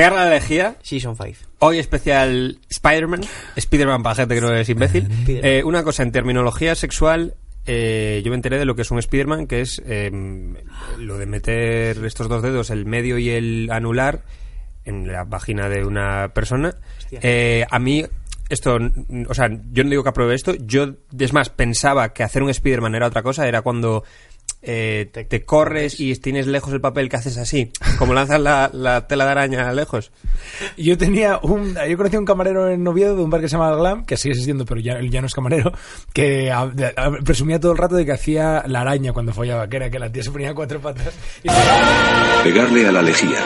Pegar la lejía. Season 5. Hoy especial Spider-Man. Spider-Man para gente que no es imbécil. Eh, una cosa, en terminología sexual, eh, yo me enteré de lo que es un Spider-Man, que es eh, lo de meter estos dos dedos, el medio y el anular, en la vagina de una persona. Eh, a mí, esto, o sea, yo no digo que apruebe esto, yo, es más, pensaba que hacer un Spider-Man era otra cosa, era cuando eh, te, te corres y tienes lejos el papel que haces así, como lanzas la, la tela de araña lejos. Yo tenía un. Yo conocí a un camarero en Oviedo de un bar que se llama Glam, que sigue existiendo, pero ya, no es camarero, que a- de- a- presumía todo el rato de que hacía la araña cuando follaba, que era que la tía se ponía cuatro patas. y Pegarle a la lejía.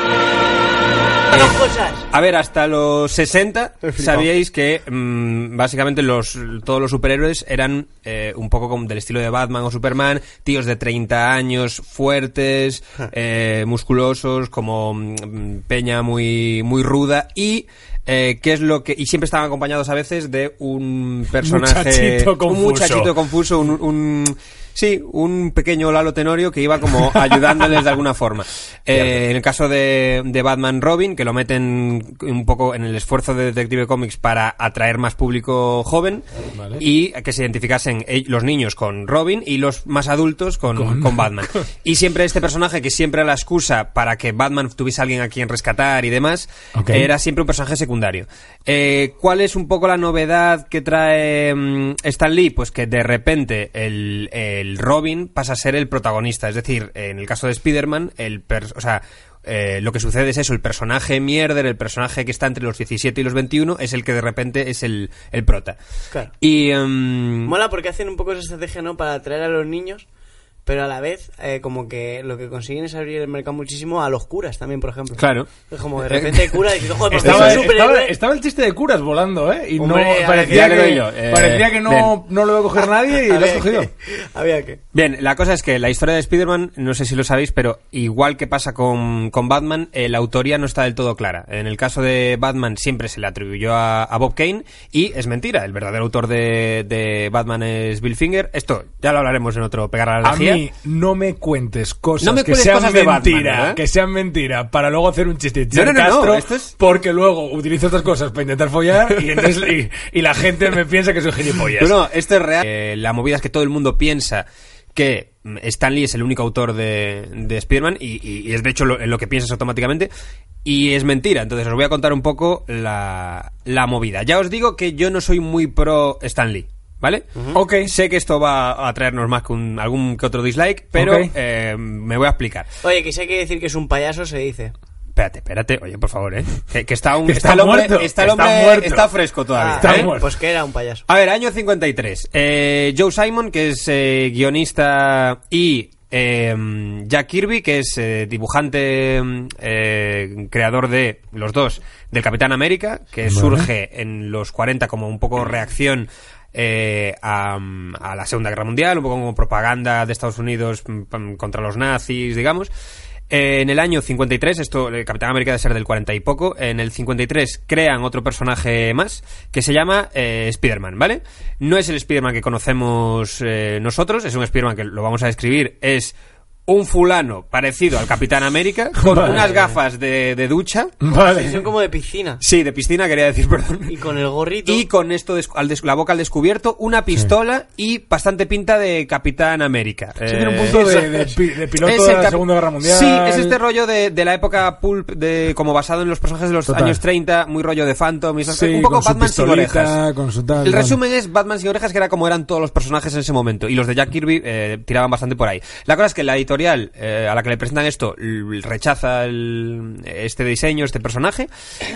A ver, hasta los 60 sabíais que mm, básicamente los, todos los superhéroes eran eh, un poco como del estilo de Batman o Superman, tíos de 30 años, fuertes, eh, musculosos, como mm, peña muy, muy ruda y... eh, ¿Qué es lo que.? Y siempre estaban acompañados a veces de un personaje. Muchachito confuso. Un muchachito confuso, un, un- sí, un pequeño Lalo Tenorio que iba como ayudándoles de alguna forma. Eh, en el caso de, de Batman Robin, que lo meten un poco en el esfuerzo de Detective Comics para atraer más público joven Vale. y que se identificasen los niños con Robin y los más adultos con, con... Batman. Y siempre este personaje, que siempre era la excusa para que Batman tuviese a alguien a quien rescatar y demás, era siempre un personaje secundario. Eh, ¿Cuál es un poco la novedad que trae mm, Stan Lee? Pues que de repente el, el Robin pasa a ser el protagonista. Es decir, en el caso de Spider-Man, el per- o sea, eh, lo que sucede es eso, el personaje mierder, el personaje que está entre los 17 y los 21, es el que de repente es el, el prota. Claro. Y... em, Mola porque hacen un poco esa estrategia, ¿no? Para atraer a los niños, pero a la vez, eh, como que lo que consiguen es abrir el mercado muchísimo a los curas también, por ejemplo. Claro. Es como de repente cura y dices, joder, porque Estaba, el chiste de curas volando, ¿eh? Y Hombre, no, parecía, que, eh, parecía que no, no lo iba a coger nadie y lo has cogido. que- Había que. Bien, la cosa es que la historia de Spider-Man, no sé si lo sabéis, pero igual que pasa con, con Batman, eh, la autoría no está del todo clara. En el caso de Batman siempre se le atribuyó a, a Bob Kane y es mentira. El verdadero autor de, de Batman es Bill Finger. Esto ya lo hablaremos en otro Pegar a la A Lejía. Mí no me cuentes cosas No me que sean cosas de Batman, mentira, ¿verdad? que sean mentira, para luego hacer un chiste No, no, no, no, Castro, esto es- porque luego utilizo estas cosas para intentar follar y, entonces- y, y la gente me piensa que soy gilipollas. No, no, esto es real. Eh, la movida es que todo el mundo piensa que mm, Stan Lee es el único autor de, de Spider-Man y, es de hecho lo que piensas automáticamente y es mentira. Entonces os voy a contar un poco la, la movida. Ya os digo que yo no soy muy pro Stan Lee. ¿Vale? Ok. Sé que esto va a traernos más que un- algún que otro dislike, pero eh, me voy a explicar. Oye, que si hay que decir que es un payaso, se dice. Espérate, espérate. Oye, por favor, ¿eh? Que, que está, aún, Que está el hombre, muerto, está el está hombre- muerto. está fresco todavía. Ah, Está ¿eh? muerto. Pues que era un payaso. A ver, año 53. Eh, Joe Simon, que es eh, guionista, y eh, Jack Kirby, que es eh, dibujante, eh, creador de los dos, del Capitán América, que surge en los 40 como un poco reacción eh, a, la Segunda Guerra Mundial, un poco como propaganda de Estados Unidos mm, contra los nazis, digamos. Eh, en el año 53, esto, el Capitán América debe ser del 40 y poco, en el 53 crean otro personaje más que se llama eh, Spider-Man, ¿vale? No es el Spider-Man que conocemos eh, nosotros, es un Spider-Man que lo vamos a describir, es un fulano parecido al Capitán América con Vale. unas gafas de, de ducha. Vale. Son como de piscina. Sí, de piscina quería decir, perdón. Y con el gorrito. Y con esto al des- la boca al descubierto, una pistola y bastante pinta de Capitán América. Sí, tiene un Eh, punto de, de pi- de piloto es de la Segunda Guerra Mundial. Sí, es este rollo de, de la época pulp, de, como basado en los personajes de los Total. años 30, muy rollo de Phantom, y Sí, un poco con su Batman sin orejas. con su tal, el resumen es Batman sin orejas, que era como eran todos los personajes en ese momento. Y los de Jack Kirby eh, tiraban bastante por ahí. La cosa es que la editorial eh, a la que le presentan esto rechaza el- este diseño, este personaje,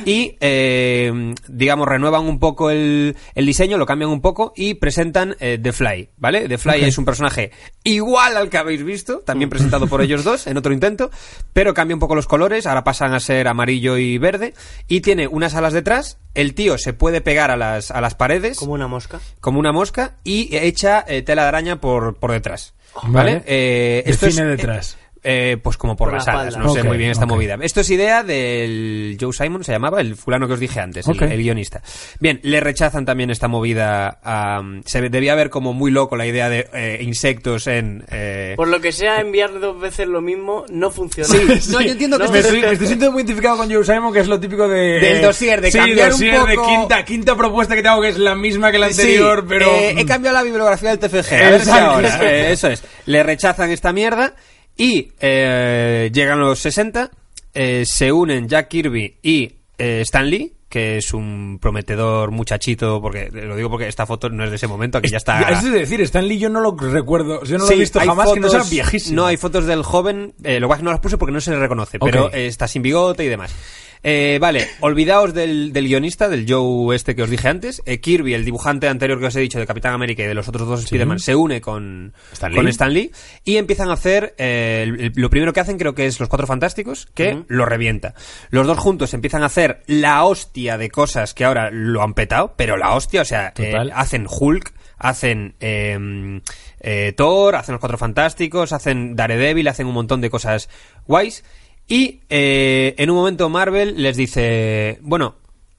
y eh, digamos renuevan un poco el, el diseño, lo cambian un poco y presentan eh, The Fly, ¿vale? The Fly es un personaje igual al que habéis visto, también presentado por ellos dos en otro intento, pero cambia un poco los colores, ahora pasan a ser amarillo y verde, y tiene unas alas detrás, el tío se puede pegar a las, a las paredes Como una mosca. como una mosca y echa tela de araña por, por detrás. Vale. ¿Vale? Eh, esto es- detrás. Eh, pues como por, Por la las alas. No sé muy bien esta movida. Esto es idea del Joe Simon, se llamaba, el fulano que os dije antes, el- guionista. Bien, le rechazan también esta movida. a- se ve- debía ver como muy loco la idea de eh, insectos en... eh, Por lo que sea, enviar dos veces lo mismo no funciona. Sí, no, yo entiendo que No, me, estoy, me estoy sintiendo muy identificado con Joe Simon, que es lo típico de... Del dossier, de sí, cambiar un de poco- quinta, quinta propuesta que te hago, que es la misma que la Sí, anterior, pero... eh, he cambiado la bibliografía del TFG. A ver si ahora, eh, eso es. Le rechazan esta mierda y eh, llegan los 60, eh, se unen Jack Kirby y eh, Stan Lee, que es un prometedor muchachito, porque lo digo porque esta foto no es de ese momento, aquí ya está. Es decir, Stan Lee yo no lo recuerdo, yo no lo he visto jamás, que no sea fotos- viejísimo. No, hay fotos del joven, eh, lo que que no las puse porque no se le reconoce, pero eh, está sin bigote y demás. Eh, vale, olvidaos del, del guionista, del Joe este que os dije antes. Eh, Kirby, el dibujante anterior que os he dicho de Capitán América y de los otros dos Spider-Man, se une con Stan con Lee. Stan Lee y empiezan a hacer. eh, el- el- lo primero que hacen creo que es Los Cuatro Fantásticos, que lo revienta. Los dos juntos empiezan a hacer la hostia de cosas que ahora lo han petado, pero la hostia, o sea, eh, hacen Hulk, hacen eh, eh, Thor, hacen los Cuatro Fantásticos, hacen Daredevil, hacen un montón de cosas guays. Y eh, en un momento Marvel les dice, bueno,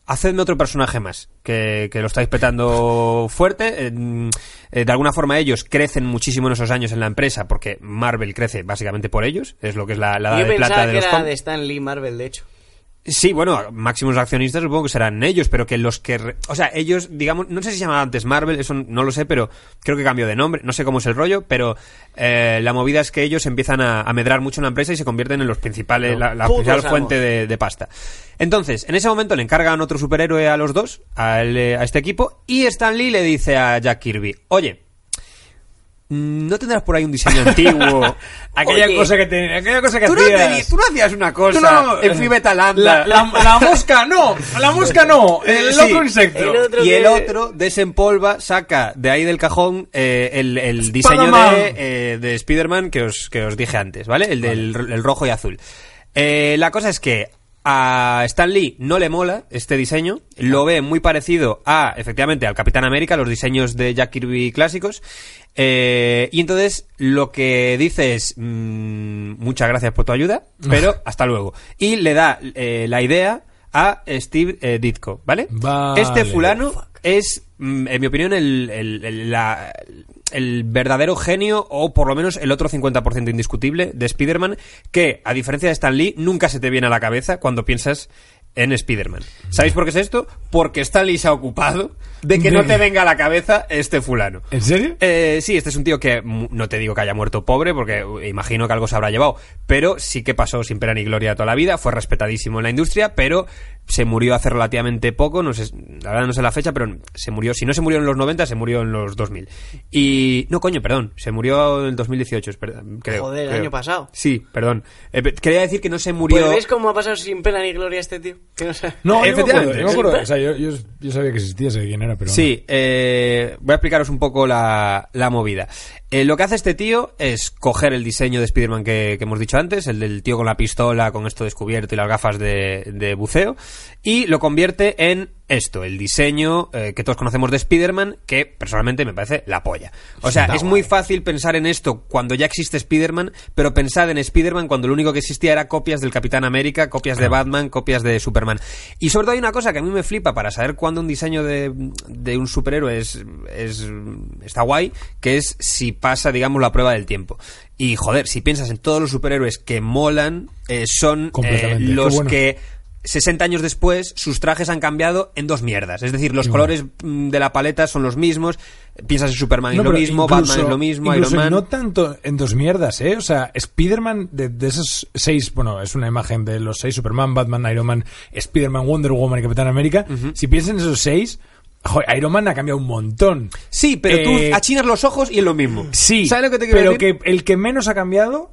hacedme otro personaje más, que, que lo estáis petando fuerte. eh, eh, de alguna forma ellos crecen muchísimo en esos años en la empresa, porque Marvel crece básicamente por ellos, es lo que es la, la edad Yo de plata de que los era de Stan Lee Marvel, de hecho. Sí, bueno, máximos accionistas supongo que serán ellos, pero que los que... re- O sea, ellos, digamos, no sé si se llamaba antes Marvel, eso no lo sé, pero creo que cambió de nombre, no sé cómo es el rollo, pero eh, la movida es que ellos empiezan a, a medrar mucho en la empresa y se convierten en los principales, la, la principal fuente de, de pasta. Entonces, en ese momento le encargan otro superhéroe a los dos, a, él, eh, a este equipo, y Stan Lee le dice a Jack Kirby, oye, ¿no tendrás por ahí un diseño antiguo? Aquella Oye, cosa que te, aquella cosa que ¿Tú no, hacías. te- tú no hacías una cosa no- en Metal la, Lambda? la, la mosca no, la mosca no, el Sí. otro insecto. El otro y el otro desempolva, saca de ahí del cajón eh, el, el diseño de, eh, de Spider-Man que os, que os dije antes, ¿vale? El del el rojo y azul. Eh, la cosa es que a Stan Lee no le mola este diseño, lo ve muy parecido a, efectivamente, al Capitán América, los diseños de Jack Kirby clásicos, eh, y entonces lo que dice es, mm, muchas gracias por tu ayuda, pero hasta luego. Y le da eh, la idea a Steve eh, Ditko, ¿vale? Vale. Este fulano es, mm, en mi opinión, el, el- el- la- el verdadero genio, o por lo menos el otro 50% indiscutible de Spider-Man, que, a diferencia de Stan Lee, nunca se te viene a la cabeza cuando piensas en Spider-Man. ¿Sabéis por qué es esto? Porque Stan Lee se ha ocupado de que no te venga a la cabeza este fulano. ¿En serio? Eh, sí, este es un tío que no te digo que haya muerto pobre, porque uh, imagino que algo se habrá llevado, pero sí que pasó sin pena ni gloria toda la vida, fue respetadísimo en la industria, pero se murió hace relativamente poco, no sé, la verdad no sé la fecha, pero se murió, si no se murió en los 90, se murió en los 2000. Y, no coño, perdón, se murió en el 2018, espera, creo. Joder, el creo. año pasado. Sí, perdón. Eh, quería decir que no se murió... Pues ves cómo ha pasado sin pena ni gloria este tío. Que no sé. No, yo me acuerdo, Efectivamente. yo me acuerdo, o sea, yo, yo, yo sabía que existía, sabía quién era, pero... Sí, eh, voy a explicaros un poco la, la movida. Eh, lo que hace este tío es coger el diseño de Spider-Man que, que hemos dicho antes, el del tío con la pistola, con esto descubierto y las gafas de, de buceo, y lo convierte en esto, el diseño eh, que todos conocemos de Spider-Man, que personalmente me parece la polla. O sea, Está es muy fácil pensar en esto cuando ya existe Spider-Man, pero pensad en Spider-Man cuando lo único que existía era copias del Capitán América, copias de Batman, copias de Superman. Y sobre todo hay una cosa que a mí me flipa para saber cuándo un diseño de, de un superhéroe es, es está guay, que es si pasa, digamos, la prueba del tiempo. Y joder, si piensas en todos los superhéroes que molan, eh, son eh, los bueno. que 60 años después, sus trajes han cambiado en dos mierdas. Es decir, los colores mm, de la paleta son los mismos. Piensas en Superman y No, lo pero mismo, incluso- Batman es lo mismo, Iron Man. no tanto en dos mierdas, ¿eh? O sea, Spider-Man, de, de esos seis, bueno, es una imagen de los seis, Superman, Batman, Iron Man, Spider-Man, Wonder Woman y Capitán América. Si piensas en esos seis, joder, Iron Man ha cambiado un montón. Sí, pero Eh, tú achinas los ojos y es lo mismo. Sí, ¿Sabes lo que te quiero pero decir? que el que menos ha cambiado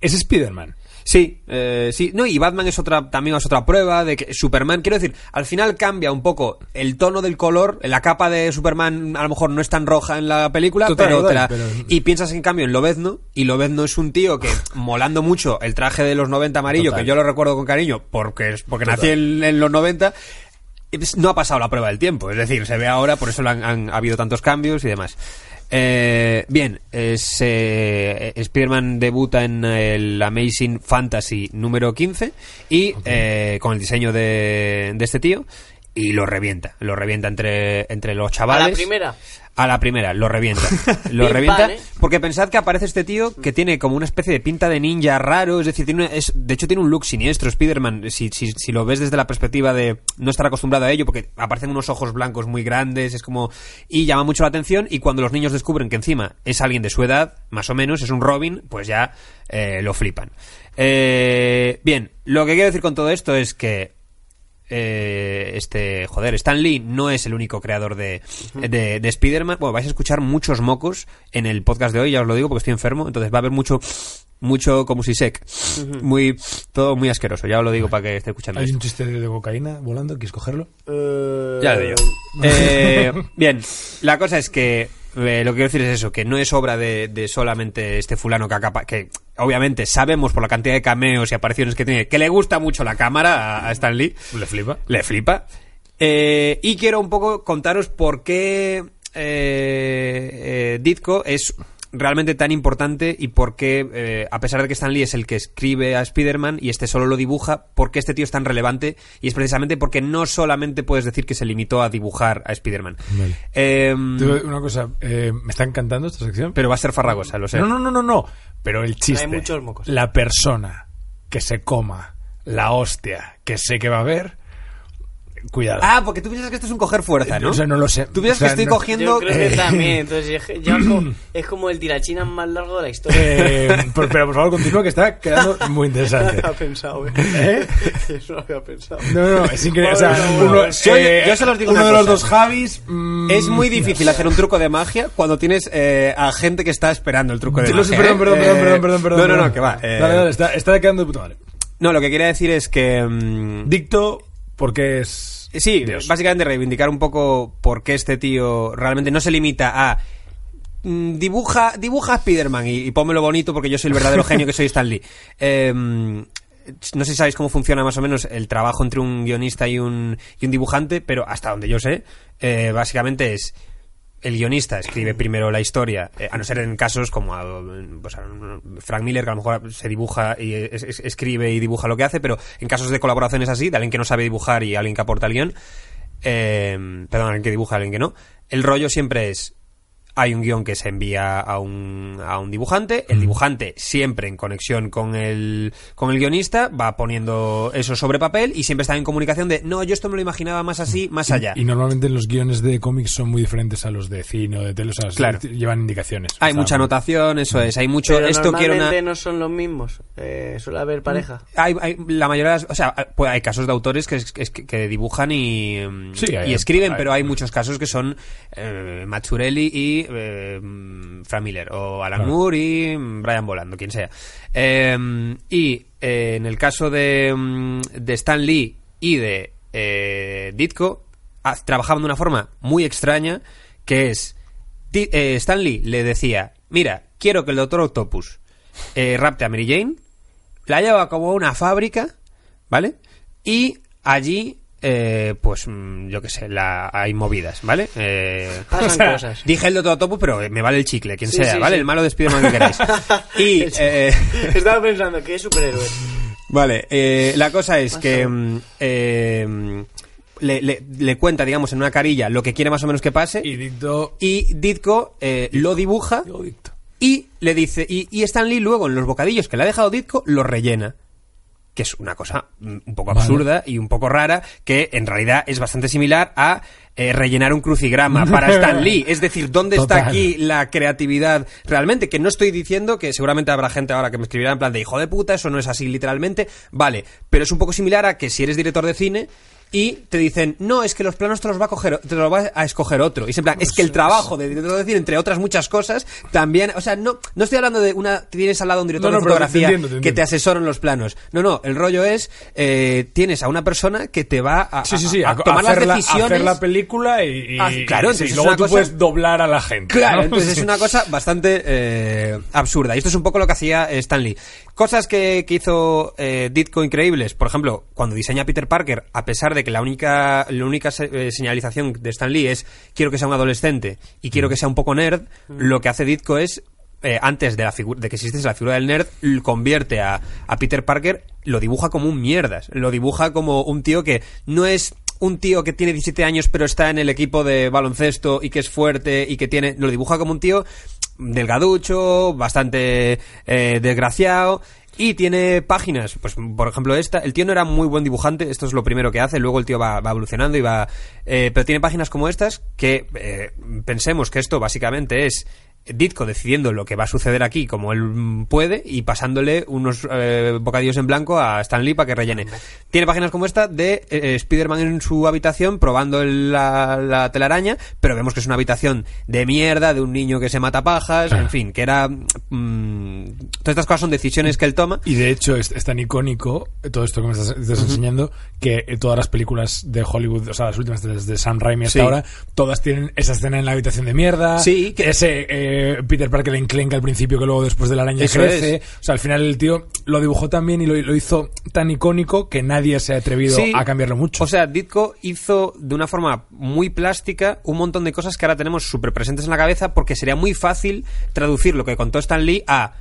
es Spider-Man. Sí, eh, sí. No, y Batman es otra, también es otra prueba de que Superman, quiero decir, al final cambia un poco el tono del color, la capa de Superman a lo mejor no es tan roja en la película, Total, pero, te la- pero- y piensas en cambio en Lobezno, y Lobezno es un tío que, molando mucho el traje de los 90 amarillo, Total. que yo lo recuerdo con cariño, porque, es- porque nací en, en los 90, es- no ha pasado la prueba del tiempo. Es decir, se ve ahora, por eso lo han, han- ha habido tantos cambios y demás. Eh, bien, es, eh, Spider-Man debuta en el Amazing Fantasy número 15 y eh, con el diseño de, de este tío y lo revienta. Lo revienta entre, entre los A chavales. la primera. A la primera, lo revienta. Lo Pim, revienta. ¿eh? Porque pensad que aparece este tío que tiene como una especie de pinta de ninja raro. Es decir, tiene una- es, de hecho tiene un look siniestro, Spider-Man. Si, si, si lo ves desde la perspectiva de no estar acostumbrado a ello, porque aparecen unos ojos blancos muy grandes, es como. Y llama mucho la atención. Y cuando los niños descubren que encima es alguien de su edad, más o menos, es un Robin, pues ya eh, lo flipan. Eh, bien, lo que quiero decir con todo esto es que eh, este joder Stan Lee no es el único creador de, de, de Spider-Man bueno vais a escuchar muchos mocos en el podcast de hoy ya os lo digo porque estoy enfermo entonces va a haber mucho mucho como si sec muy todo muy asqueroso ya os lo digo para que esté escuchando Hay esto. un chiste de cocaína volando, ¿quieres cogerlo? Eh, Ya lo digo yo. Eh, bien, la cosa es que eh, lo que quiero decir es eso, que no es obra de, de solamente este fulano que acapa, que obviamente sabemos por la cantidad de cameos y apariciones que tiene, que le gusta mucho la cámara a, a Stan Lee. Le flipa. Le flipa. Eh, y quiero un poco contaros por qué eh, eh, Ditko es realmente tan importante y por qué, eh, a pesar de que Stan Lee es el que escribe a Spider-Man y este solo lo dibuja, por qué este tío es tan relevante y es precisamente porque no solamente puedes decir que se limitó a dibujar a Spider-Man. Vale. Em, Una cosa, eh, me está encantando esta sección. pero va a ser farragosa, lo sé. No, no, no, no, no. Pero el chiste. Hay muchos mocos. La persona que se coma la hostia que sé que va a haber, cuidado. Ah, porque tú piensas que esto es un coger fuerza, ¿no? O sea, no lo sé. Tú piensas O sea, que estoy no- cogiendo... Yo creo que Eh. también. Entonces, es- como- es como el tirachinas más largo de la historia. Eh, pero por favor, continúa que está quedando muy No interesante. lo había pensado, ¿eh? ¿Eh? Eso lo había pensado. No, no, es increíble. O sea, uno. Yo- eh, yo se los digo uno una de los dos Javis. mm, Es muy difícil hacer un truco de magia cuando tienes eh, a gente que está esperando el truco de magia. perdón, ¿eh? perdón, Eh, perdón, perdón, perdón, perdón. No, no, no, que va. eh, Dale, dale, está, está quedando de puta madre. No, lo que quería decir es que. mm, Dicto, porque es. sí, Dios. básicamente reivindicar un poco por qué este tío realmente no se limita a. mm, Dibuja, dibuja a Spider-Man y, y pónmelo bonito porque yo soy el verdadero genio que soy Stan Lee. Eh, no sé si sabéis cómo funciona más o menos el trabajo entre un guionista y un, y un dibujante, pero hasta donde yo sé, eh, básicamente es el guionista escribe primero la historia, eh, a no ser en casos como a, pues, a Frank Miller, que a lo mejor se dibuja y es- es- escribe y dibuja lo que hace, pero en casos de colaboraciones así, de alguien que no sabe dibujar y alguien que aporta el guion, eh, perdón, alguien que dibuja, alguien que no, el rollo siempre es hay un guion que se envía a un, a un dibujante, el dibujante siempre en conexión con el, con el guionista va poniendo eso sobre papel y siempre está en comunicación de no, yo esto me lo imaginaba más así, más allá. Y normalmente los guiones de cómics son muy diferentes a los de cine o de tele, o sea, Claro. llevan indicaciones. Hay O sea, mucha anotación, eso es. Hay mucho. Pero esto quiero normalmente una. no son los mismos. Eh, suele haber pareja. Hay, hay- la mayoría, o sea, pues hay casos de autores que, es- que, que dibujan y, mm, Sí, hay- y escriben, hay- pero hay muchos casos que son eh, Mazzurelli y eh, Frank Miller, o Alan Claro. Moore y Brian Bolando, quien sea. Eh, y eh, en el caso de, mm, de Stan Lee y de eh, Ditko, ah, trabajaban de una forma muy extraña, que es Stan Lee le decía, mira, quiero que el Doctor Octopus rapte a Mary Jane, la lleva como a una fábrica, ¿vale? Y allí, eh, pues, mm, yo qué sé, la, hay movidas, ¿vale? Eh, Pasan O sea, cosas. dije el Doctor Octopus, pero me vale el chicle, quien Sí, sea, sí, ¿vale? sí. El malo de Spider-Man que queráis. Y, eh, Estaba pensando que es superhéroe. Vale, eh, la cosa es que mm, eh, le, le- le cuenta, digamos, en una carilla lo que quiere más o menos que pase Y y Ditko eh, lo dibuja y le dice y, y Stan Lee luego en los bocadillos que le ha dejado Ditko lo rellena que es una cosa mm, un poco Vale. absurda y un poco rara que en realidad es bastante similar a eh, rellenar un crucigrama para Stan Lee. Es decir dónde está aquí la creatividad realmente que no estoy diciendo que seguramente habrá gente ahora que me escribirá en plan de hijo de puta eso no es así literalmente vale pero es un poco similar a que si eres director de cine y te dicen, no, es que los planos te los va a coger, te los va a escoger otro. Y es en plan, es que el trabajo de director de cine, entre otras muchas cosas, también, o sea, no, no estoy hablando de una, tienes al lado un director No, no, de te fotografía entiendo, te que te asesora en los planos. No, no, el rollo es, eh, tienes a una persona que te va a, Sí, sí, sí. a- a a- tomar hacer, las la, decisiones. hacer la película y. y- Ah, claro, y- entonces es luego una tú cosa- puedes doblar a la gente. Claro, entonces es una cosa bastante eh, absurda. Y esto es un poco lo que hacía Stan Lee. Cosas que, que hizo eh, Ditko increíbles. Por ejemplo, cuando diseña a Peter Parker, a pesar de que la única, la única eh, señalización de Stan Lee es quiero que sea un adolescente y quiero que sea un poco nerd, lo que hace Ditko es, eh, antes de, la de que existiese la figura del nerd, convierte a, a Peter Parker, lo dibuja como un mierdas. Lo dibuja como un tío que no es un tío que tiene 17 años pero está en el equipo de baloncesto y que es fuerte y que tiene... Lo dibuja como un tío delgaducho, bastante eh, desgraciado. Y tiene páginas, pues por ejemplo esta, el tío no era muy buen dibujante, esto es lo primero que hace, luego el tío va, evolucionando y va... eh, pero tiene páginas como estas que eh, pensemos que esto básicamente es Ditko decidiendo lo que va a suceder aquí como él puede y pasándole unos eh, bocadillos en blanco a Stan Lee para que rellene. Tiene páginas como esta de eh, Spider-Man en su habitación probando el- la, la telaraña, pero vemos que es una habitación de mierda, de un niño que se mata pajas, en fin, que era... mm, todas estas cosas son decisiones que él toma. Y de hecho es, es tan icónico eh, todo esto que me estás, estás enseñando que eh, todas las películas de Hollywood, o sea, las últimas desde Sam Raimi hasta Sí. ahora, todas tienen esa escena en la habitación de mierda. Sí, que- ese eh, Peter Parker le enclenca al principio que luego después de la araña Eso crece. es. O sea, al final el tío lo dibujó tan bien y lo, lo hizo tan icónico que nadie se ha atrevido Sí. a cambiarlo mucho. O sea, Ditko hizo de una forma muy plástica un montón de cosas que ahora tenemos súper presentes en la cabeza porque sería muy fácil traducir lo que contó Stan Lee a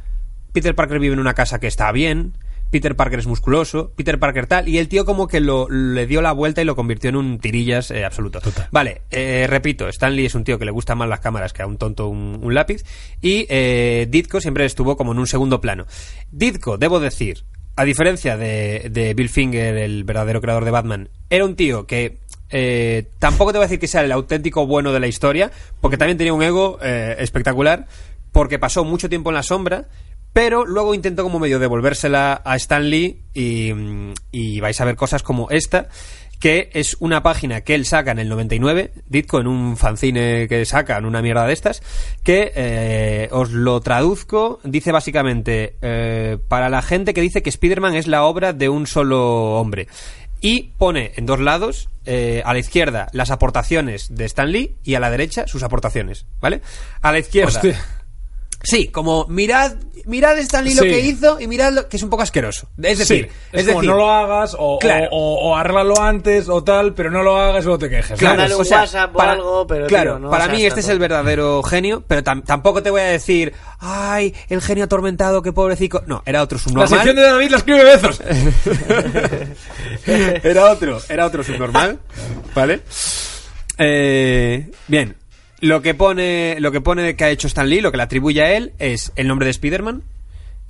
Peter Parker vive en una casa que está bien, Peter Parker es musculoso, Peter Parker tal, y el tío como que lo, le dio la vuelta y lo convirtió en un tirillas eh, absoluto. Total. Vale, eh, repito, Stan Lee es un tío que le gustan más las cámaras que a un tonto un, un lápiz, y eh, Ditko siempre estuvo como en un segundo plano. Ditko, debo decir, a diferencia de, de Bill Finger, el verdadero creador de Batman, era un tío que eh, tampoco te voy a decir que sea el auténtico bueno de la historia, porque también tenía un ego eh, espectacular, porque pasó mucho tiempo en la sombra, pero luego intentó como medio devolvérsela a Stan Lee y, y vais a ver cosas como esta, que es una página que él saca en el 99, Ditko, en un fanzine que sacan, una mierda de estas, que eh, os lo traduzco, dice básicamente, eh, para la gente que dice que Spider-Man es la obra de un solo hombre. Y pone en dos lados, eh, a la izquierda, las aportaciones de Stan Lee y a la derecha sus aportaciones, ¿vale? A la izquierda... Hostia. Sí, como mirad, mirad Stan Lee lo Sí. que hizo y mirad lo que es un poco asqueroso. Es decir, Sí, es, como decir, no lo hagas o, Claro. o, o- o arréglalo antes o tal, pero no lo hagas y luego te quejes. Claro, o sea, WhatsApp para, algo, pero, claro, tío, no para seas mí este es el verdadero genio, pero tam- tampoco te voy a decir, ay, el genio atormentado, qué pobrecito. No, era otro La subnormal. sección de David la escribe Bezos. era otro, era otro subnormal, ¿vale? Eh, bien, lo que pone, lo que pone que ha hecho Stan Lee, lo que le atribuye a él es el nombre de Spider-Man.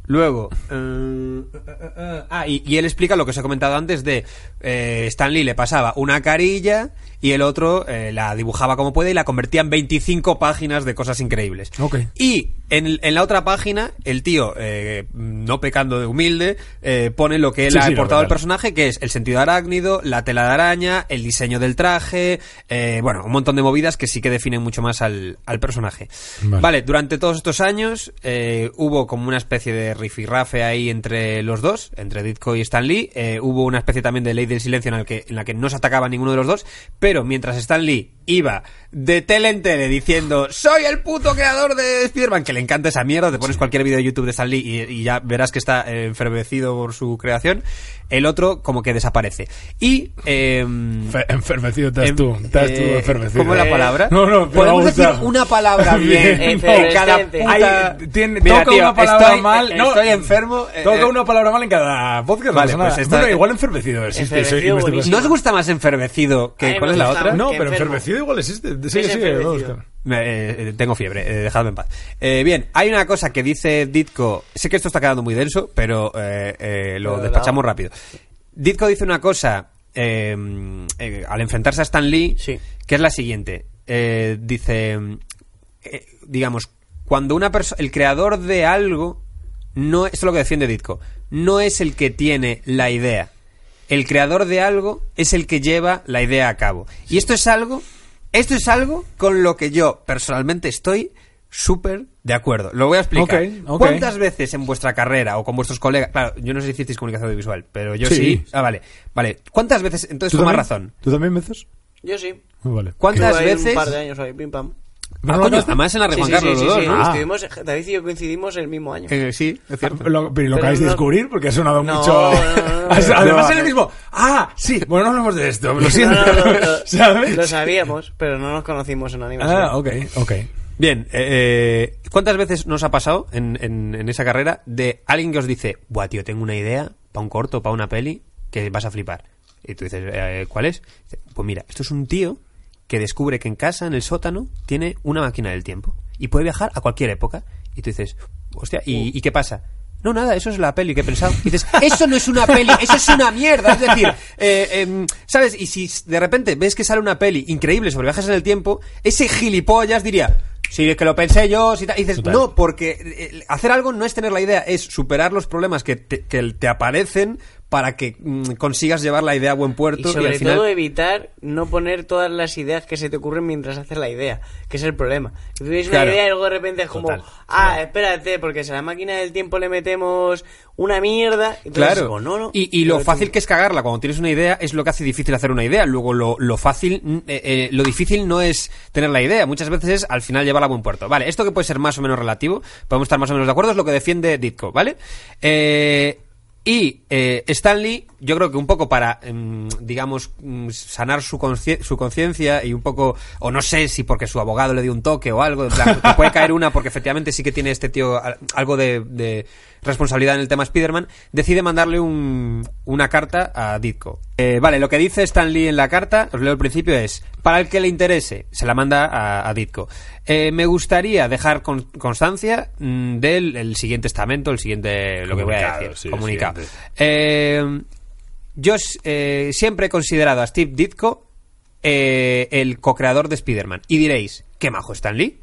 Luego, eh, eh, eh, ah, y, y él explica lo que os he comentado antes de eh, Stan Lee le pasaba una carilla y el otro eh, la dibujaba como puede y la convertía en 25 páginas de cosas increíbles. Y en, en la otra página, el tío, eh, no pecando de humilde, pone lo que él Sí, ha sí, aportado al personaje, que es el sentido arácnido, la tela de araña, el diseño del traje, eh, bueno, un montón de movidas que sí que definen mucho más al, al personaje. Vale. Vale. durante todos estos años eh, hubo como una especie de rifirrafe ahí entre los dos, entre Ditko y Stan Lee. Eh, hubo una especie también de ley del silencio en, el que, en la que no se atacaba ninguno de los dos, pero mientras Stan Lee iba de tele en tele diciendo soy el puto creador de Spider-Man, que le encanta esa mierda, te pones cualquier vídeo de YouTube de Stan Lee y, y ya verás que está eh, enfervecido por su creación, el otro como que desaparece. Y... em, Fe- Enfermecido estás Em, tú. Estás tú eh, enfermecido. ¿Cómo es la palabra? No, no, pero Podemos decir una palabra bien. Bien, en no. cada puta... Ay, tiene- Mira, toca tío, una palabra estoy, mal. eh, no, estoy enfermo. eh, Toca eh, una palabra mal en cada podcast. Vale, no pues está- Bueno, igual enfermecido sí, me estoy buenísimo. ¿No os gusta más enfervecido que cuál es la otra? No, pero enfermo. Igual existe. Me- eh, tengo fiebre, eh, dejadme en paz. Eh, bien, hay una cosa que dice Ditko. Sé que esto está quedando muy denso, pero eh, eh, lo despachamos rápido. Ditko dice una cosa eh, eh, al enfrentarse a Stan Lee, Sí. que es la siguiente. Eh, dice, eh, digamos, cuando una persona, el creador de algo, no esto es lo que defiende Ditko, no es el que tiene la idea. El creador de algo es el que lleva la idea a cabo. Y esto es algo, esto es algo con lo que yo personalmente estoy súper de acuerdo. Lo voy a explicar. ¿Cuántas veces en vuestra carrera o con vuestros colegas, claro, yo no sé si hicisteis comunicación audiovisual, pero yo sí. Sí. Ah, vale. Vale. ¿Cuántas veces, entonces ¿Tú más razón? ¿Tú también, Bezos? Yo sí. Muy vale. ¿Cuántas veces Un par de años ahí, pim pam. Ah, no coño, además en la Sí, Juan sí, Carlos sí, los sí, dos, sí. ¿no? Ah. Estuvimos, David y yo coincidimos el mismo año. Eh, sí, es cierto. Lo, pero lo acabáis de no- descubrir porque ha sonado No, mucho. no, no, no. Además No, en el mismo. Ah, sí, bueno, no hablamos de esto, lo No, siento. no, no, lo, ¿Sabes? lo sabíamos, pero no nos conocimos en animación. Ah, ok, ok. Bien, eh, ¿cuántas veces nos ha pasado en, en- en esa carrera de alguien que os dice, buah, tío, tengo una idea para un corto, para una peli, que vas a flipar? Y tú dices, "Eh, ¿cuál es? Pues mira, esto es un tío que descubre que en casa, en el sótano, tiene una máquina del tiempo y puede viajar a cualquier época. Y tú dices, hostia, ¿y, ¿y qué pasa? No, nada, eso es la peli que he pensado. Y dices, eso no es una peli, eso es una mierda. Es decir, eh, em, ¿sabes? Y si de repente ves que sale una peli increíble sobre viajes en el tiempo, ese gilipollas diría, sí, es que lo pensé yo, si. Y dices, Total. no, porque eh, hacer algo no es tener la idea, es superar los problemas que te, que te aparecen para que mm, consigas llevar la idea a buen Y puerto y, sobre al final... todo evitar no poner todas las ideas que se te ocurren mientras haces la idea, que es el problema. Tienes Claro. una idea y luego de repente es como, Total. ah, espérate, porque si a la máquina del tiempo le metemos una mierda, entonces Claro. como, no, no. Y, y lo fácil tú- que es cagarla cuando tienes una idea es lo que hace difícil hacer una idea. Luego lo, lo fácil, mm, eh, eh, lo difícil no es tener la idea. Muchas veces es al final llevarla a buen puerto. Vale, esto que puede ser más o menos relativo, podemos estar más o menos de acuerdo, es lo que defiende Ditko, ¿vale? Eh, y eh, Stanley, yo creo que un poco para, em, digamos, mm, sanar su conciencia y un poco, o no sé si porque su abogado le dio un toque o algo, puede caer una porque efectivamente sí que tiene este tío algo de, de responsabilidad en el tema Spider-Man, decide mandarle un- una carta a Ditko. Eh, vale, lo que dice Stanley en la carta, os leo al principio, es, para el que le interese, se la manda a, a Ditko. Eh, me gustaría dejar con- constancia mm, del el siguiente estamento, el siguiente, lo que voy a decir, sí, comunicado. Eh, yo siempre he considerado a Steve Ditko el co-creador de Spider-Man. Y diréis, ¿qué majo Stan Lee?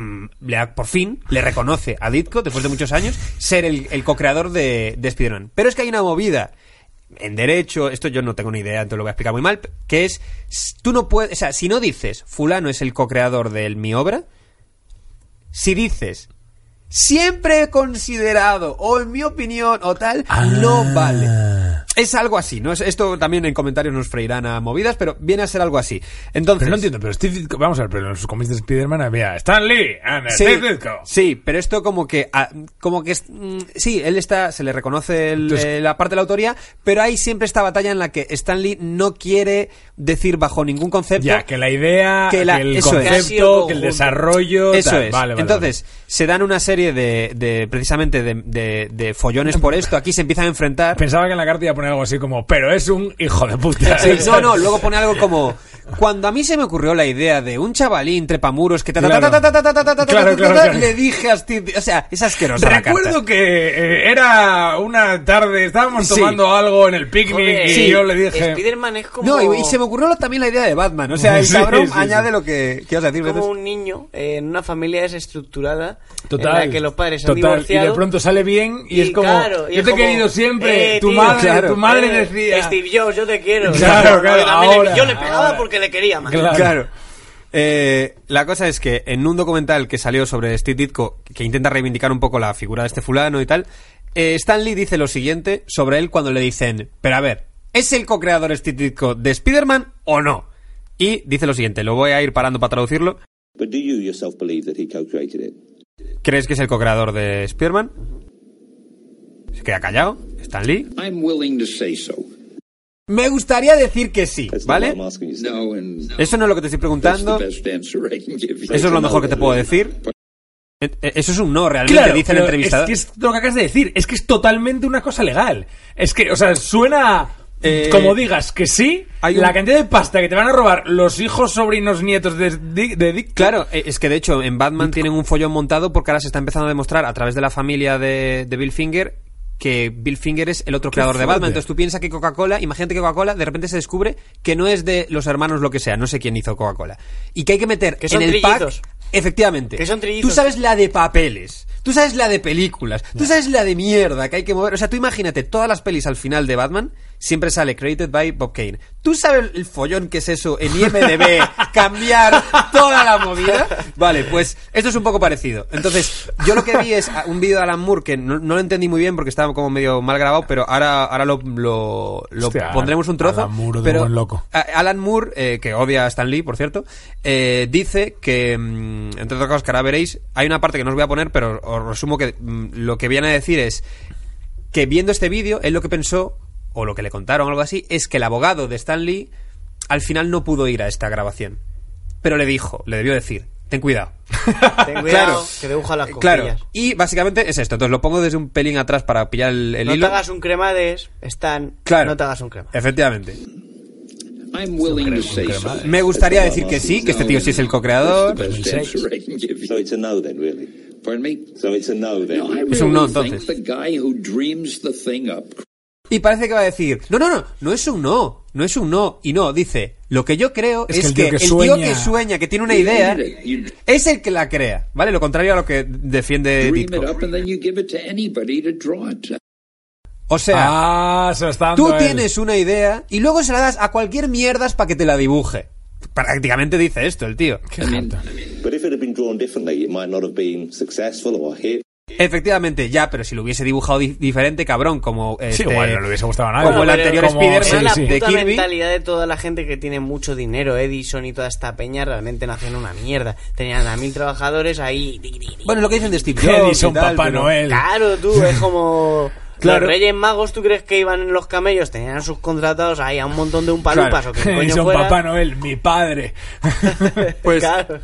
Mm, le ha- por fin le reconoce a Ditko, después de muchos años, ser el, el co-creador de, de Spider-Man. Pero es que hay una movida en derecho, esto yo no tengo ni idea, entonces lo voy a explicar muy mal, que es, tú no puedes, o sea, si no dices, fulano es el co-creador de mi obra, si dices, siempre he considerado, o en mi opinión, o tal, no Ah. vale. Es algo así, ¿no? Es- Esto también en comentarios nos freirán a movidas, pero viene a ser algo así. Entonces, Pero no entiendo, pero Steve Ditko, vamos a ver, pero en los cómics de Spider-Man había Stan Lee and Sí, Steve Ditko. sí, pero esto como que ah, como que mm, sí, él está se le reconoce el- Entonces- eh, la parte de la autoría, pero hay siempre esta batalla en la que Stanley no quiere decir bajo ningún concepto Ya, que la idea, Que el eso es. Que ha sido concepto, que el desarrollo. Eso tal. es. Vale, vale, Entonces, se dan una serie de, de precisamente de, de- de follones por esto. Aquí se empiezan a enfrentar. Pensaba que en la carta iba a poner algo así como, pero es un hijo de puta. Sí, no, no, luego pone algo como, cuando a mí se me ocurrió la idea de un chavalín trepamuros que le dije a Steve, o sea, es asquerosa Recuerdo que era una tarde, estábamos tomando algo en el picnic y yo le dije... Spiderman es como... No, y, se me ocurrió también la idea de Batman, o sea, el cabrón añade lo que quieras decir. Como un niño en una familia desestructurada total, en la que los padres total, han divorciado. Y de pronto sale bien y, es como, yo te he querido siempre, tu madre, claro madre eh, decía Steve Jobs yo te quiero Claro, Yo claro, le- yo le pegaba ahora. porque le quería más Claro. Claro. Eh, la cosa es que en un documental que salió sobre Steve Ditko, que intenta reivindicar un poco la figura de este fulano y tal, eh, Stanley dice lo siguiente sobre él cuando le dicen, pero a ver, ¿es el co-creador Steve Ditko de Spider-Man o no? Y dice lo siguiente, lo voy a ir parando para traducirlo. But do you yourself believe that he co-created it? ¿Crees que es el co-creador de Spider-Man? Se queda callado, Stanley. I'm willing to say so. Me gustaría decir que sí, ¿vale? Eso no es lo que te estoy preguntando. Eso es lo mejor que te puedo decir. Eh, eh, Eso es un no, realmente, Claro, dice el entrevistador. Es que es lo que acabas de decir. Es que es totalmente una cosa legal. Es que, o sea, suena Eh, como digas que sí. hay un- La cantidad de pasta que te van a robar los hijos, sobrinos, nietos de Dick. De Dick Claro, eh, es que de hecho en Batman tienen un follón montado porque ahora se está empezando a demostrar a través de la familia de, de Bill Finger que Bill Finger es el otro creador de. Batman. Entonces tú piensas que Coca-Cola, imagínate que Coca-Cola de repente se descubre que no es de los hermanos lo que sea, no sé quién hizo Coca-Cola. Y que hay que meter Que en el trillizos. pack, efectivamente. Que son trillizos. Tú sabes la de papeles, tú sabes la de películas, tú sabes la de mierda que hay que mover. O sea, tú imagínate todas las pelis al final de Batman siempre sale created by Bob Kane. ¿Tú sabes el follón que es eso en IMDB? cambiar toda la movida. Vale, pues esto es un poco parecido. Entonces, yo lo que vi es un vídeo de Alan Moore que no, no lo entendí muy bien porque estaba como medio mal grabado, pero ahora, ahora lo, lo, lo Hostia, pondremos un trozo. Alan Moore de pero buen loco. a- Alan Moore, eh, que odia a Stan Lee, por cierto, eh, dice que, mm, entre otras cosas que ahora veréis, hay una parte que no os voy a poner, pero os resumo que mm, lo que viene a decir es que viendo este vídeo, él lo que pensó, o lo que le contaron, algo así, es que el abogado de Stan Lee al final no pudo ir a esta grabación. Pero le dijo, le debió decir, ten cuidado. Ten cuidado, Claro. que dibuja las Claro, costillas. y básicamente es esto. Entonces lo pongo desde un pelín atrás para pillar el, el No te hilo. hagas un cremades, están. Claro. No te hagas un crema. Efectivamente. Me gustaría decir que sí, que este tío sí es el co-creador. No no. No, Es un no, entonces. Y parece que va a decir, no, no, no, no es un no, no es un no. Y no, dice, lo que yo creo Es es, que el tío que, el tío sueña- que sueña, que tiene una idea, es el que la crea, ¿vale? Lo contrario a lo que defiende Ditko. O sea, Ah, se tú él. tienes una idea y luego se la das a cualquier mierdas para que te la dibuje. Prácticamente dice esto el tío. Qué Efectivamente, ya, pero si lo hubiese dibujado di- diferente, cabrón, como Sí, este, igual no le hubiese gustado a nadie. como el anterior Spider-Man sí, la sí. de mentalidad de toda la gente que tiene mucho dinero. Edison y toda esta peña realmente no hacían una mierda. Tenían a mil trabajadores ahí. Bueno, lo que dicen de Steve Jobs Edison, tal, Papá pero- Noel. Claro, tú, es como... Claro. Los Reyes Magos, ¿tú crees que iban en los camellos? Tenían a sus contratados ahí a un montón de un palupas Claro. o que coño Edison, fuera. Papá Noel, mi padre. Pues- Claro.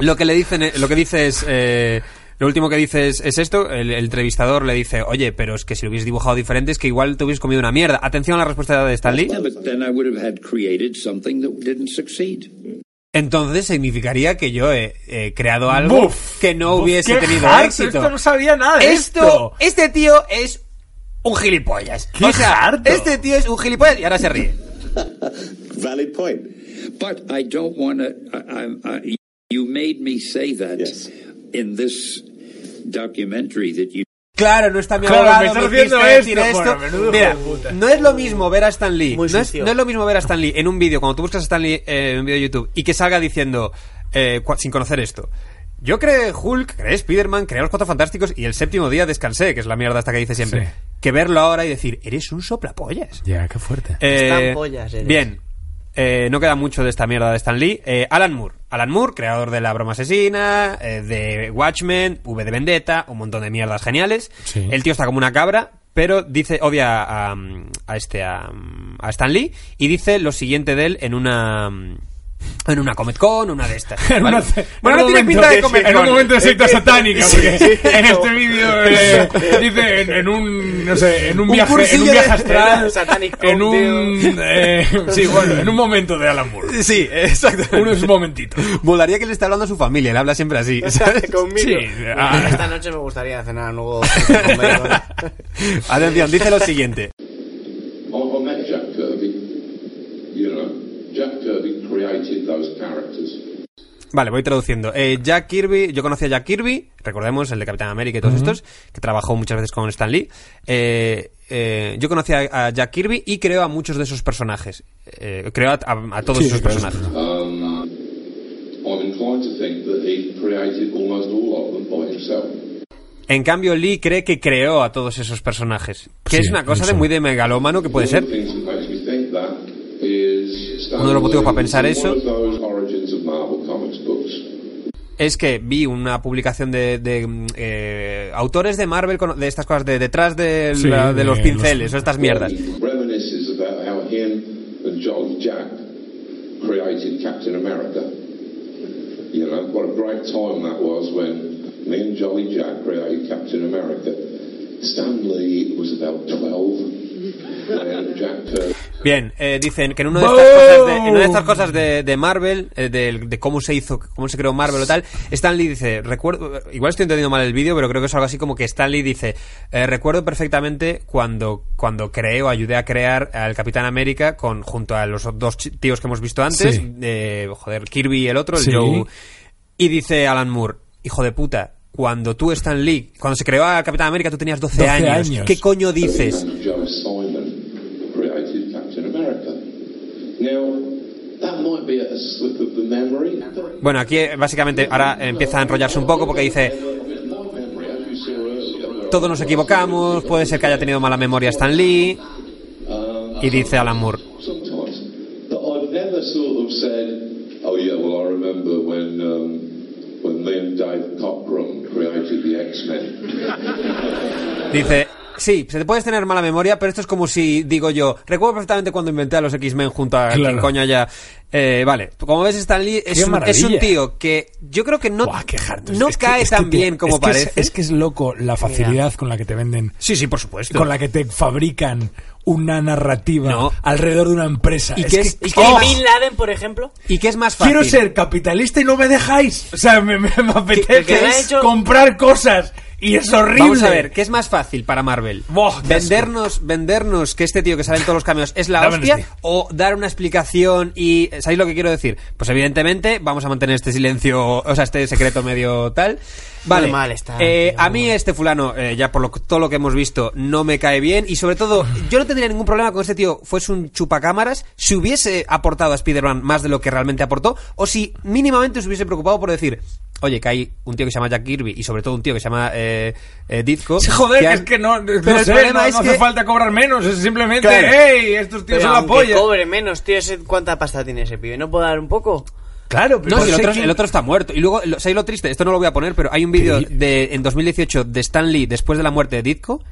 Lo que le dicen, eh, lo que dice es, eh, lo último que dice es, es esto, el, el entrevistador le dice, oye, pero es que si lo hubieses dibujado diferente es que igual te hubieses comido una mierda. Atención a la respuesta de Stan Lee. yeah, but then I would have had created something that didn't succeed. Entonces significaría que yo he, he creado algo Buf, que no hubiese tenido harto, éxito. Esto no sabía nada de esto, esto. este tío es un gilipollas. ¡Qué o sea, harto! este tío es un gilipollas y ahora se ríe. Valid point. But I don't want to. I, I, I, you made me say that Yes. In this documentary that you. Claro, no está mi Claro, abogado, me decir esto. Bueno, Mira, no es lo mismo ver a Stan Lee. No es, sucio. no es lo mismo ver a Stan Lee en un vídeo, cuando tú buscas a Stan Lee eh, en un vídeo de YouTube y que salga diciendo, eh, sin conocer esto. Yo creé Hulk, creé Spider-Man, creé los Cuatro Fantásticos y el séptimo día descansé, que es la mierda hasta que dice siempre. Sí. Que verlo ahora y decir, eres un soplapollas. Ya, qué fuerte. Eh, Están pollas, eres. Bien. Eh, no queda mucho de esta mierda de Stan Lee. Eh, Alan Moore. Alan Moore, creador de La Broma Asesina, eh, de Watchmen, V de Vendetta, un montón de mierdas geniales. Sí. El tío está como una cabra, pero dice, odia a, a este, a, a Stan Lee, y dice lo siguiente de él en una... En una Comic Con, una de estas. En ¿vale? una- bueno, en no un tiene momento- pinta de Comic En un Con. momento de secta satánica, porque sí, en este vídeo eh, dice en, en un no sé, en un Un viaje, en un viaje astral, en un eh, sí, bueno, en un momento de Alan Moore. Sí, exacto. Unos momentitos. Molaría que le esté hablando a su familia, le habla siempre así. ¿sabes? Conmigo. Sí, ah. Esta noche me gustaría cenar nuevo con bacon. Atención, dice lo siguiente. I, I met Jack Kirby. You know, Jack Kirby created those characters. Vale, voy traduciendo. Eh, Jack Kirby, yo conocí a Jack Kirby, recordemos, el de Capitán América y todos estos, que trabajó muchas veces con Stan Lee. Eh, eh, yo conocí a, a Jack Kirby y creo a muchos de esos personajes. Eh, creo a, a- a todos Sí, esos personajes. Um, I'm inclined to think that he created almost all of them by himself. En cambio, Lee cree que creó a todos esos personajes. Que Sí, es una cosa de muy de megalómano que puede ser. Uno de los motivos para pensar eso-. Es que vi una publicación de, de, mm, eh, autores de Marvel con- de estas cosas de detrás de, Sí, la- de los los- pinceles o estas mierdas. He reminisces about how him and Jolly Jack created Captain America. You know, what a great time that was when me and Jolly Jack created Captain America. Stan Lee was about 12 when Jack Kirby Bien, eh, dicen que en, una de estas cosas de, en una de estas cosas de, de Marvel, eh, de, de cómo se hizo, cómo se creó Marvel o tal, Stan Lee dice, recuerdo, igual estoy entendiendo mal el vídeo, pero creo que es algo así como que Stan Lee dice, eh, recuerdo perfectamente cuando, cuando creé o ayudé a crear al Capitán América con, junto a los dos tíos que hemos visto antes, Sí. eh, joder, Kirby y el otro, el Sí. Joe, y dice Alan Moore, hijo de puta, cuando tú Stan Lee, cuando se creó al Capitán América tú tenías 12, 12 años. años. ¿Qué coño dices? and Joe Simon created that might be a slip of the memory. Bueno, aquí eh, básicamente ahora empieza a enrollarse un poco porque dice, todos nos equivocamos, puede ser que haya tenido mala memoria Stan Lee, y dice Alan Moore. Dice, sí, se te puedes tener mala memoria, pero esto es como si digo yo, recuerdo perfectamente cuando inventé a los X-Men junto a Claro. coño ya. Eh, vale, como ves Stan Lee es un, es un tío que yo creo que no, Buah, no Es cae que tan bien como es que es- parece. Es, que es loco la facilidad con la que te venden, Sí, sí, por supuesto. con la que te fabrican una narrativa No. alrededor de una empresa. Y Es que que- es- que ¡Oh! es- Bin Laden, por ejemplo. ¿Y qué es más fácil? Quiero ser capitalista y no me dejáis. O sea, me, me- me apetece ha hecho- comprar cosas y es horrible. Vamos a ver, ¿qué es más fácil para Marvel? Qué vendernos, vendernos que este tío que sale en todos los cambios es la Dame hostia o dar una explicación y ¿sabéis lo que quiero decir? Pues evidentemente vamos a mantener este silencio, o sea, este secreto medio tal. Vale. Mal está, Eh, a mí este fulano, eh, ya por lo, todo lo que hemos visto, no me cae bien y sobre todo yo no tendría ningún problema con este tío fuese un chupacámaras si hubiese aportado a Spider-Man más de lo que realmente aportó o si mínimamente se hubiese preocupado por decir Oye, que hay un tío que se llama Jack Kirby y sobre todo un tío que se llama eh, eh, Ditko. Sí, joder, que han- es que no, Pero no el sé, problema no, es no que hace falta cobrar menos, es simplemente, Claro. hey, estos tíos Pero son la polla. cobre menos, tío, ese- ¿cuánta pasta tiene ese pibe? ¿No puedo dar un poco? Claro, pero No, si el otro, que- el otro está muerto. Y luego, lo- ¿sabéis lo triste? Esto no lo voy a poner, pero hay un vídeo de en 2018 de Stan Lee después de la muerte de Ditko,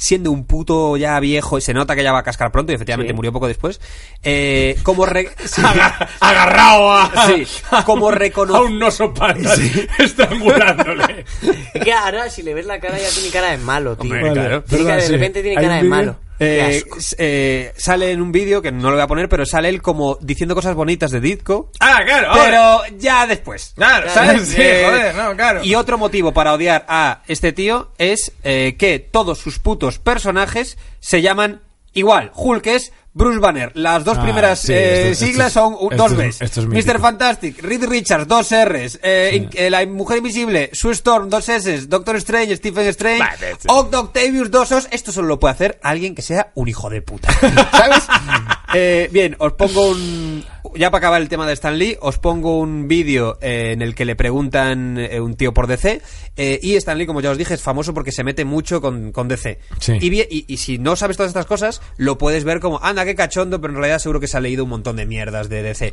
siendo un puto ya viejo, y se nota que ya va a cascar pronto, y efectivamente Sí. murió poco después. Eh, como re- sí. Aga- agarrado a, Sí, como recono- a un oso panda estrangulándole. Es que ahora, si le ves la cara, ya tiene cara de malo, tío. Hombre, claro. Tiene Perdón, cara- de sí. repente tiene ¿Hay cara de malo. Eh, eh, sale en un vídeo que no lo voy a poner, pero sale él como diciendo cosas bonitas de Ditko. Ah, claro, Pero ya después. Claro, ¿sabes? sí, Eh, joder, no, claro. Y otro motivo para odiar a este tío es eh, que todos sus putos personajes se llaman igual. Hulk es Bruce Banner. Las dos Ah, primeras sí, eh, esto- esto siglas es- son dos Bs. es Mr. Fantastic, Reed Richards, dos Rs. eh, in- eh, la Mujer Invisible, Sue Storm, dos S. Doctor Strange, Stephen Strange. Vale. Ogg Octavius, dos Os. Esto solo lo puede hacer alguien que sea un hijo de puta. ¿Sabes? Eh, bien, os pongo un. Ya para acabar el tema de Stan Lee, os pongo un vídeo eh, en el que le preguntan eh, un tío por DC. eh, y Stan Lee, como ya os dije, es famoso porque se mete mucho con, con DC. Sí. Y, bien- y, y si no sabes todas estas cosas, lo puedes ver como, anda, qué cachondo, pero en realidad seguro que se ha leído un montón de mierdas de DC.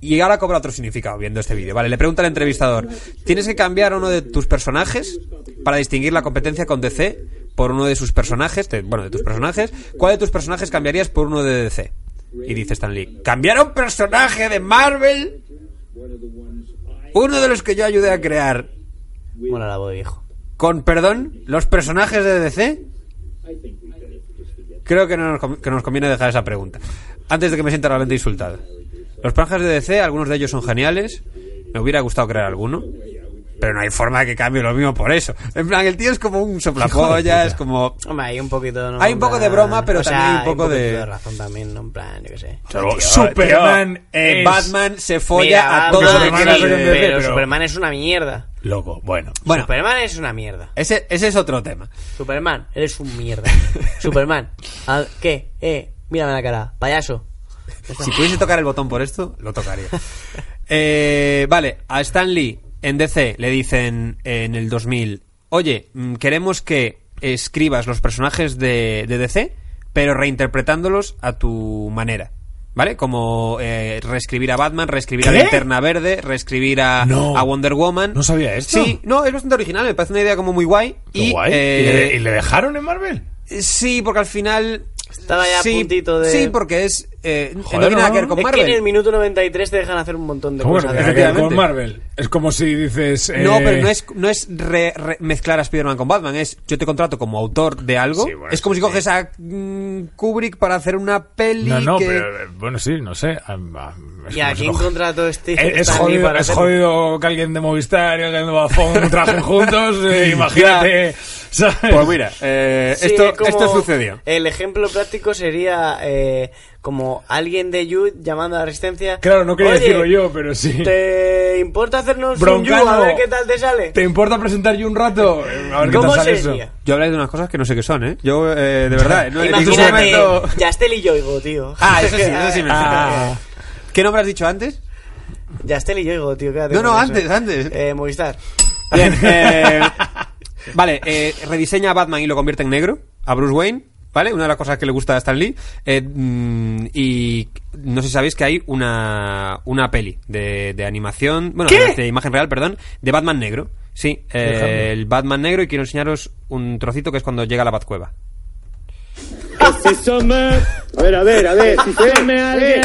Y ahora cobra otro significado viendo este vídeo. Vale, le pregunta al entrevistador: ¿Tienes que cambiar a uno de tus personajes para distinguir la competencia con DC por uno de sus personajes? de- bueno, de tus personajes. ¿Cuál de tus personajes cambiarías por uno de DC? Y dice Stan Lee: ¿Cambiar a un personaje de Marvel? Uno de los que yo ayudé a crear. Mola la voz, viejo. Con perdón, los personajes de DC. Creo que, no nos, que nos conviene dejar esa pregunta. Antes de que me sienta realmente insultado. Los personajes de DC, algunos de ellos son geniales. Me hubiera gustado crear alguno. Pero no hay forma de que cambie lo mismo por eso. En plan, el tío es como un soplapollas, como... Hombre, hay un poquito... ¿no? Hay un poco de broma, pero o sea, también un hay poco poquito de- razón también, ¿no? En plan, yo qué sé. Superman Eh, es- Batman se folla Mira, a todos los Superman es sí, un pero pero- Superman es una mierda. Loco, bueno. Bueno, Superman es una mierda. ese, ese es otro tema. Superman, eres un mierda. Superman, ¿a- ¿qué? Eh, mírame la cara, payaso. Si pudiese tocar el botón por esto, lo tocaría. Eh, vale, a Stan Lee en DC le dicen en el 2000, oye, mm, queremos que escribas los personajes de, de DC, pero reinterpretándolos a tu manera. ¿Vale? Como eh, reescribir a Batman, reescribir a ¿Qué? Linterna Verde, reescribir a, No. a Wonder Woman. No sabía esto. Sí, no, es bastante original, me parece una idea como muy guay. Y, guay. eh, ¿Y, le, y le dejaron en Marvel? Sí, porque al final... Estaba ya a puntito de- Sí, porque es... eh, no Joder, tiene nada que ver ¿no? con es Marvel. que en el minuto 93 te dejan hacer un montón de ¿Cómo cosas. que de- tiene que ver con. Marvel? Es como si dices... No, eh, pero no es, no es re- re- mezclar a Spider-Man con Batman, es yo te contrato como autor de algo. Sí, bueno, es como sí, si coges a mm, Kubrick para hacer una peli No, no, que... pero eh, bueno, sí, no sé. Es ¿Y a quién contrató este? Es, es Lee jodido, para es hacerlo? jodido que alguien de Movistar y alguien de Vodafone trabajen juntos. eh, imagínate. ¿sabes? Pues mira, eh, Sí, esto, es como- esto sucedió. El ejemplo práctico sería eh, como alguien de Youth llamando a la resistencia. Claro, no quería "Oye, decirlo yo, pero sí. ¿Te importa hacernos un Broncano, You? A ver qué tal te sale. ¿Te importa presentar yo un rato? A ver qué ¿Cómo tal sale sería? eso. Yo habláis de unas cosas que no sé qué son, ¿eh? Yo, eh, de verdad, no, Imagínate, momento... Yastel y Yoigo, tío. Ah, eso sí, eso sí me Ah, ¿Qué nombre has dicho antes? Yastel y yo, tío, quédate No, no, antes, eso. antes. Eh, Movistar. Bien, eh, vale, eh, rediseña a Batman y lo convierte en negro, a Bruce Wayne, ¿vale? Una de las cosas que le gusta a Stan Lee. eh, mm, y no sé si sabéis que hay una, una peli de, de animación, bueno, de, de imagen real, perdón, de Batman negro. Sí, eh, el Batman negro y quiero enseñaros un trocito que es cuando llega a la Batcueva. Que si some... A ver, a ver, a ver. Si some alguien...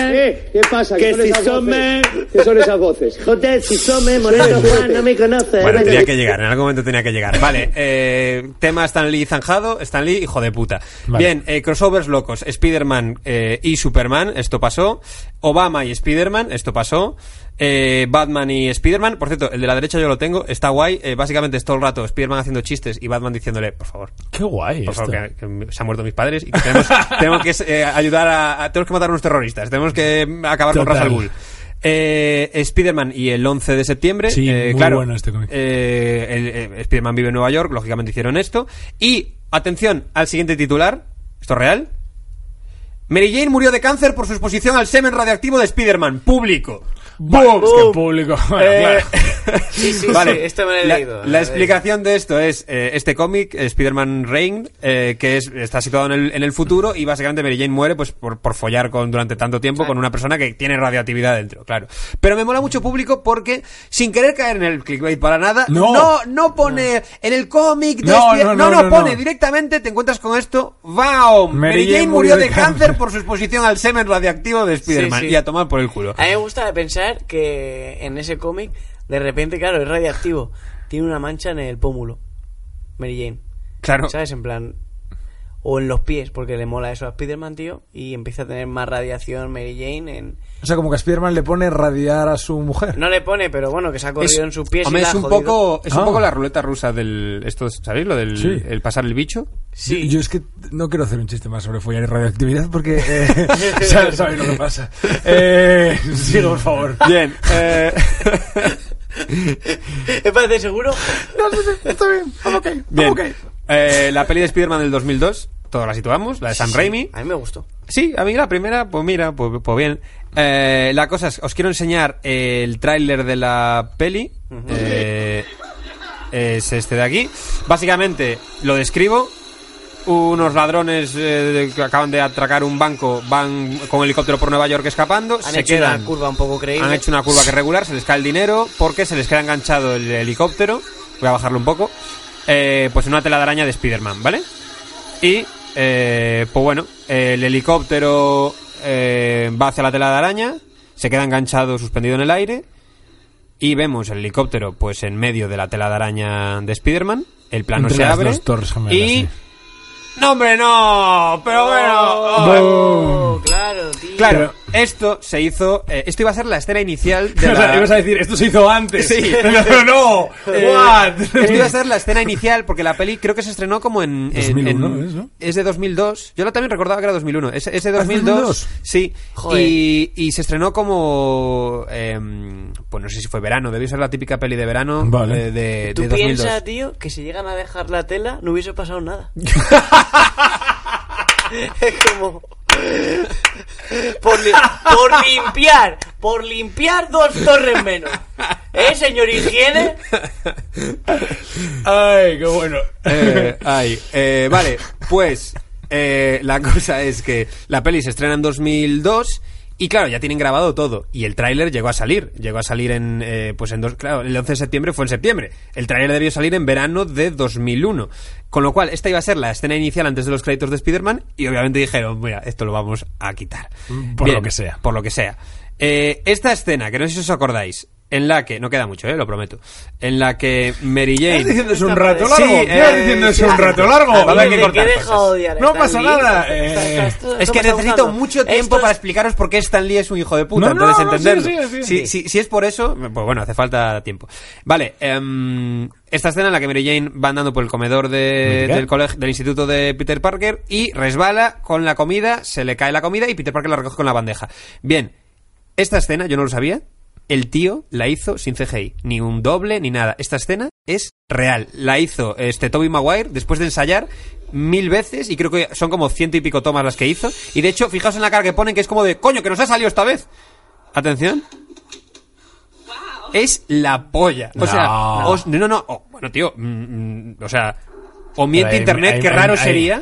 ¿Qué pasa? Que si some... ¿Qué son esas voces? Joder, si some, Moreno Juan, no me conoce. Bueno, tenía que llegar, en algún momento tenía que llegar. Vale, eh, tema Stan Lee zanjado, Stan Lee, hijo de puta. Vale. Bien, eh, crossovers locos, Spider-Man eh, y Superman, esto pasó. Obama y Spider-Man, esto pasó. Eh, Batman y Spider-Man, por cierto, el de la derecha yo lo tengo, está guay. Eh, básicamente es todo el rato Spider-Man haciendo chistes y Batman diciéndole, por favor, Qué guay. por favor, que, que se han muerto mis padres y que tenemos, tenemos que eh, ayudar a, a- Tenemos que matar a unos terroristas, tenemos que acabar con. Ra's al Ghul. Eh, Spider-Man y el 11 de septiembre. Sí, eh, muy claro, bueno este eh, el- Spider-Man vive en Nueva York, lógicamente hicieron esto. Y, atención al siguiente titular, ¿esto es real? Mary Jane murió de cáncer por su exposición al semen radioactivo de Spider-Man, público. ¡Bum! Es que público. Bueno, Eh, claro. Sí, sí, Vale, sí, esto me lo he la, leído. la explicación de esto es eh, este cómic, Spider-Man Reign, eh, que es, está situado en el, en el futuro y básicamente Mary Jane muere pues por, por follar con, durante tanto tiempo con una persona que tiene radioactividad dentro, claro. Pero me mola mucho público porque, sin querer caer en el clickbait para nada, No. no, no pone en el cómic de No, Spider- no, no, no, no, no, pone no. directamente, te encuentras con esto, ¡Wow! Mary, Jane, murió de cáncer por su exposición al semen radioactivo de Spider-Man Sí, sí. y a tomar por el culo. A mí me gusta pensar que en ese cómic, de repente, claro, es radiactivo. Tiene una mancha en el pómulo. Mary Jane. Claro. ¿Sabes? En plan. O en los pies, porque le mola eso a Spider-Man, tío. Y empieza a tener más radiación Mary Jane en. O sea, como que a Spiderman le pone radiar a su mujer. No le pone, pero bueno, que se ha corrido en sus pies hombre, y la es un jodido. poco es un Ah. poco la ruleta rusa del esto sabéis lo del Sí. el pasar el bicho Sí. Yo, yo es que no quiero hacer un chiste más sobre follar y radioactividad porque eh, sabes, sabes lo que pasa. Eh, sigue, por favor. bien eh, ¿Me parece seguro? Está bien, I'm okay, bien okay. Eh, la peli de Spider-Man del 2002 todos la situamos la de Sam Sí, Raimi A mí me gustó. sí a mí la primera pues mira pues, pues bien Eh, la cosa es os quiero enseñar el tráiler de la peli Eh, es este de aquí básicamente lo describo unos ladrones eh, que acaban de atracar un banco van con helicóptero por Nueva York escapando Han se hecho quedan una curva un poco creíble. Han hecho una curva que regular, se les cae el dinero porque se les queda enganchado el helicóptero. Voy a bajarlo un poco. Eh, pues en una telaraña de Spider-Man, ¿vale? Y, eh, pues bueno, el helicóptero eh, va hacia la tela de araña, se queda enganchado, suspendido en el aire. Y vemos el helicóptero, pues en medio de la tela de araña de Spider-Man. El plano Entre se las abre. dos torres gemelas, y. sí. ¡No, hombre, no! Pero bueno. oh, Oh, claro, esto se hizo. eh, esto iba a ser la escena inicial de O sea, la. ibas a decir, esto se hizo antes. Sí. no, no. Eh, What? Esto iba a ser la escena inicial porque la peli creo que se estrenó como en. en- 2001, en- ¿es, no? es de 2002. Yo la también recordaba que era 2001. Es, es de ¿Ah, es 2002. 2002? Sí. Joder. Y, y se estrenó como. em, pues no sé si fue verano. Debió ser la típica peli de verano Vale. eh, de, Tú de 2002. piensas, tío, que si llegan a dejar la tela no hubiese pasado nada. es como... Por, li- por limpiar, por limpiar dos torres menos. ¿Eh, señor higiene? Ay, qué bueno. Eh, ay, eh, vale, pues eh, la cosa es que la peli se estrena en 2002 y claro, ya tienen grabado todo y el tráiler llegó a salir, llegó a salir en eh, pues en dos, claro, el 11 de septiembre fue en septiembre. El tráiler debió salir en verano de 2001. Con lo cual, esta iba a ser la escena inicial antes de los créditos de Spider-Man y obviamente dijeron, mira, esto lo vamos a quitar. Por lo que sea. Por lo que sea. Eh, esta escena, que no sé si os acordáis, en la que, no queda mucho, eh, lo prometo, en la que Mary Jane... ¿Estás diciendo eso un rato Sí, largo? eh, ¿Estás diciendo eso un sí. rato largo? A que cortar cosas. No pasa Lee, nada, eh, Es que necesito mucho tiempo para es- explicaros por qué Stan Lee es un hijo de puta. Entonces, no, entenderlo. sigue, sigue, sigue. Si, si- si es por eso, pues bueno, hace falta tiempo. Vale, em, esta escena en la que Mary Jane va andando por el comedor de- del, colegio, del instituto de Peter Parker y resbala con la comida, se le cae la comida y Peter Parker la recoge con la bandeja. Bien, esta escena, yo no lo sabía, el tío la hizo sin CGI, ni un doble ni nada. Esta escena es real. La hizo este Toby Maguire después de ensayar mil veces y creo que son como ciento y pico tomas las que hizo. Y de hecho, fijaos en la cara que ponen que es como de coño, que nos ha salido esta vez. Atención. Es la polla. O sea, No. os- no, no, no. oh, bueno, tío, mm, mm, o sea, o miente internet, qué ahí- raro sería.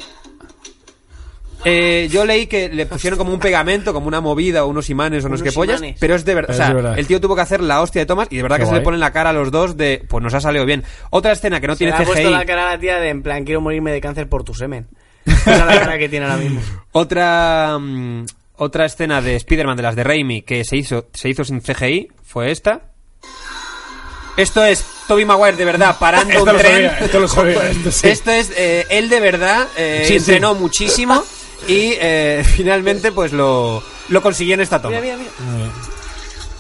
Eh, yo leí que le pusieron como un pegamento, como una movida o unos imanes o Unos qué pollas, imanes. pero es de verdad. O sea, de verdad. el tío tuvo que hacer la hostia de tomas y de verdad Qué que se le pone en la cara a los dos de, pues nos ha salido bien. Otra escena que no Se tiene le ha puesto la cara a la tía de en plan, quiero morirme de cáncer por tu semen. Esa es la cara que tiene ahora mismo. Otra mm, otra escena de Spider-Man de las de Raimi que se hizo se hizo sin CGI fue esta. Esto es Toby Maguire de verdad parando Esto un lo tren. sabía, esto lo sabía, esto sí. Esto es eh, él de verdad eh, Sí, sí. entrenó muchísimo y eh, finalmente pues lo, lo consiguió en esta toma. Mira, mira, mira.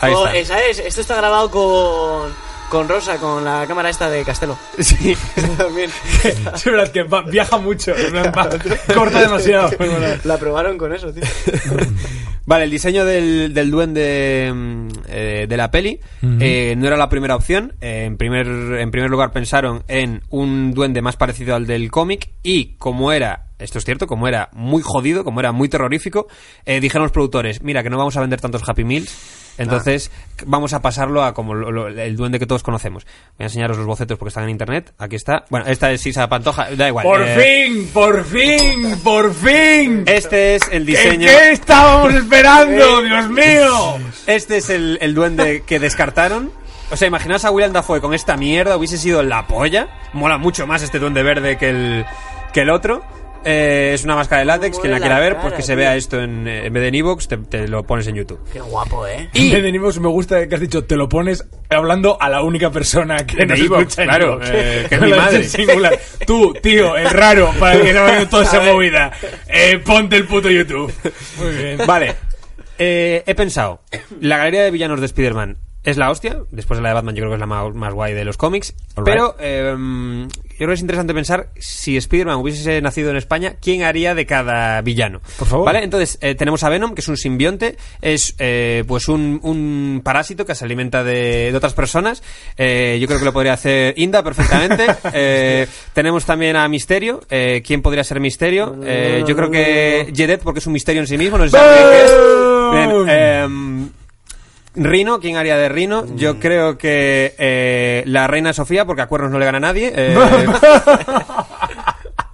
Ahí Oh, está. ¿Sabes? Esto está grabado con, con Rosa, con la cámara esta de Castelo. Sí. También. Es verdad que va- viaja mucho. en plan, va- corta demasiado. La probaron con eso, tío. Vale, el diseño del, del duende mm, eh, de la peli eh, no era la primera opción. Eh, en, primer, en primer lugar pensaron en un duende más parecido al del cómic y como era, esto es cierto, como era muy jodido, como era muy terrorífico, eh, dijeron los productores, mira que no vamos a vender tantos Happy Meals. Entonces vamos a pasarlo a como lo- lo- el duende que todos conocemos. Voy a enseñaros los bocetos porque están en internet. Aquí está. Bueno, esta es Sisa Pantoja. Da igual. Por eh, fin, por fin, por fin. Este es el ¿Qué, diseño. qué estábamos esperando, Dios mío? Este es el, el duende que descartaron. O sea, imaginaos a William Dafoe con esta mierda, hubiese sido la polla. Mola mucho más este duende verde que el, que el otro. Eh, es una máscara de látex, quien la la quiera ver, cara, pues que se tío. vea esto en, en vez de en Evox, te, te lo pones en YouTube. Qué guapo, ¿eh? Y de Nimox me gusta que has dicho, te lo pones hablando a la única persona que De nos Evox, escucha en claro, Evox. eh, que es mi madre. Singular. Tú, tío, el raro, para el que no ha visto toda esa movida. Eh, ponte el puto YouTube. Muy bien. Vale. Eh, he pensado, la galería de villanos de Spider-Man es la hostia. Después de la de Batman, yo creo que es la más, más guay de los cómics. Pero eh, yo creo que es interesante pensar si Spider-Man hubiese nacido en España, ¿quién haría de cada villano? Por favor. ¿Vale? Entonces, eh, tenemos a Venom, que es un simbionte, es eh, pues un, un parásito que se alimenta de, de otras personas. Eh, yo creo que lo podría hacer Inda perfectamente. Eh, tenemos también a Misterio. Eh, ¿Quién podría ser Misterio? Eh, yo creo que Jedet, porque es un misterio en sí mismo. No sé si es. Bien, em, Rino, ¿quién haría de Rino? Yo creo que eh, la reina Sofía, porque a cuernos no le gana a nadie. eh,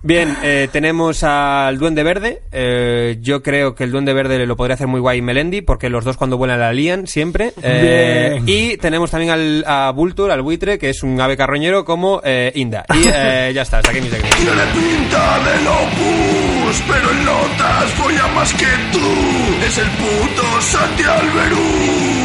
Bien, eh, tenemos al Duende Verde. Eh, yo creo que el Duende Verde lo podría hacer muy guay Melendi, porque los dos cuando vuelan la lían siempre. Eh, Bien. y tenemos también al, a Vulture, al buitre, que es un ave carroñero como eh, Inda. Y eh, ya está, hasta aquí mi secreto. Tiene pinta del opus, pero en notas folla más que tú. Es el puto Santi Alberú.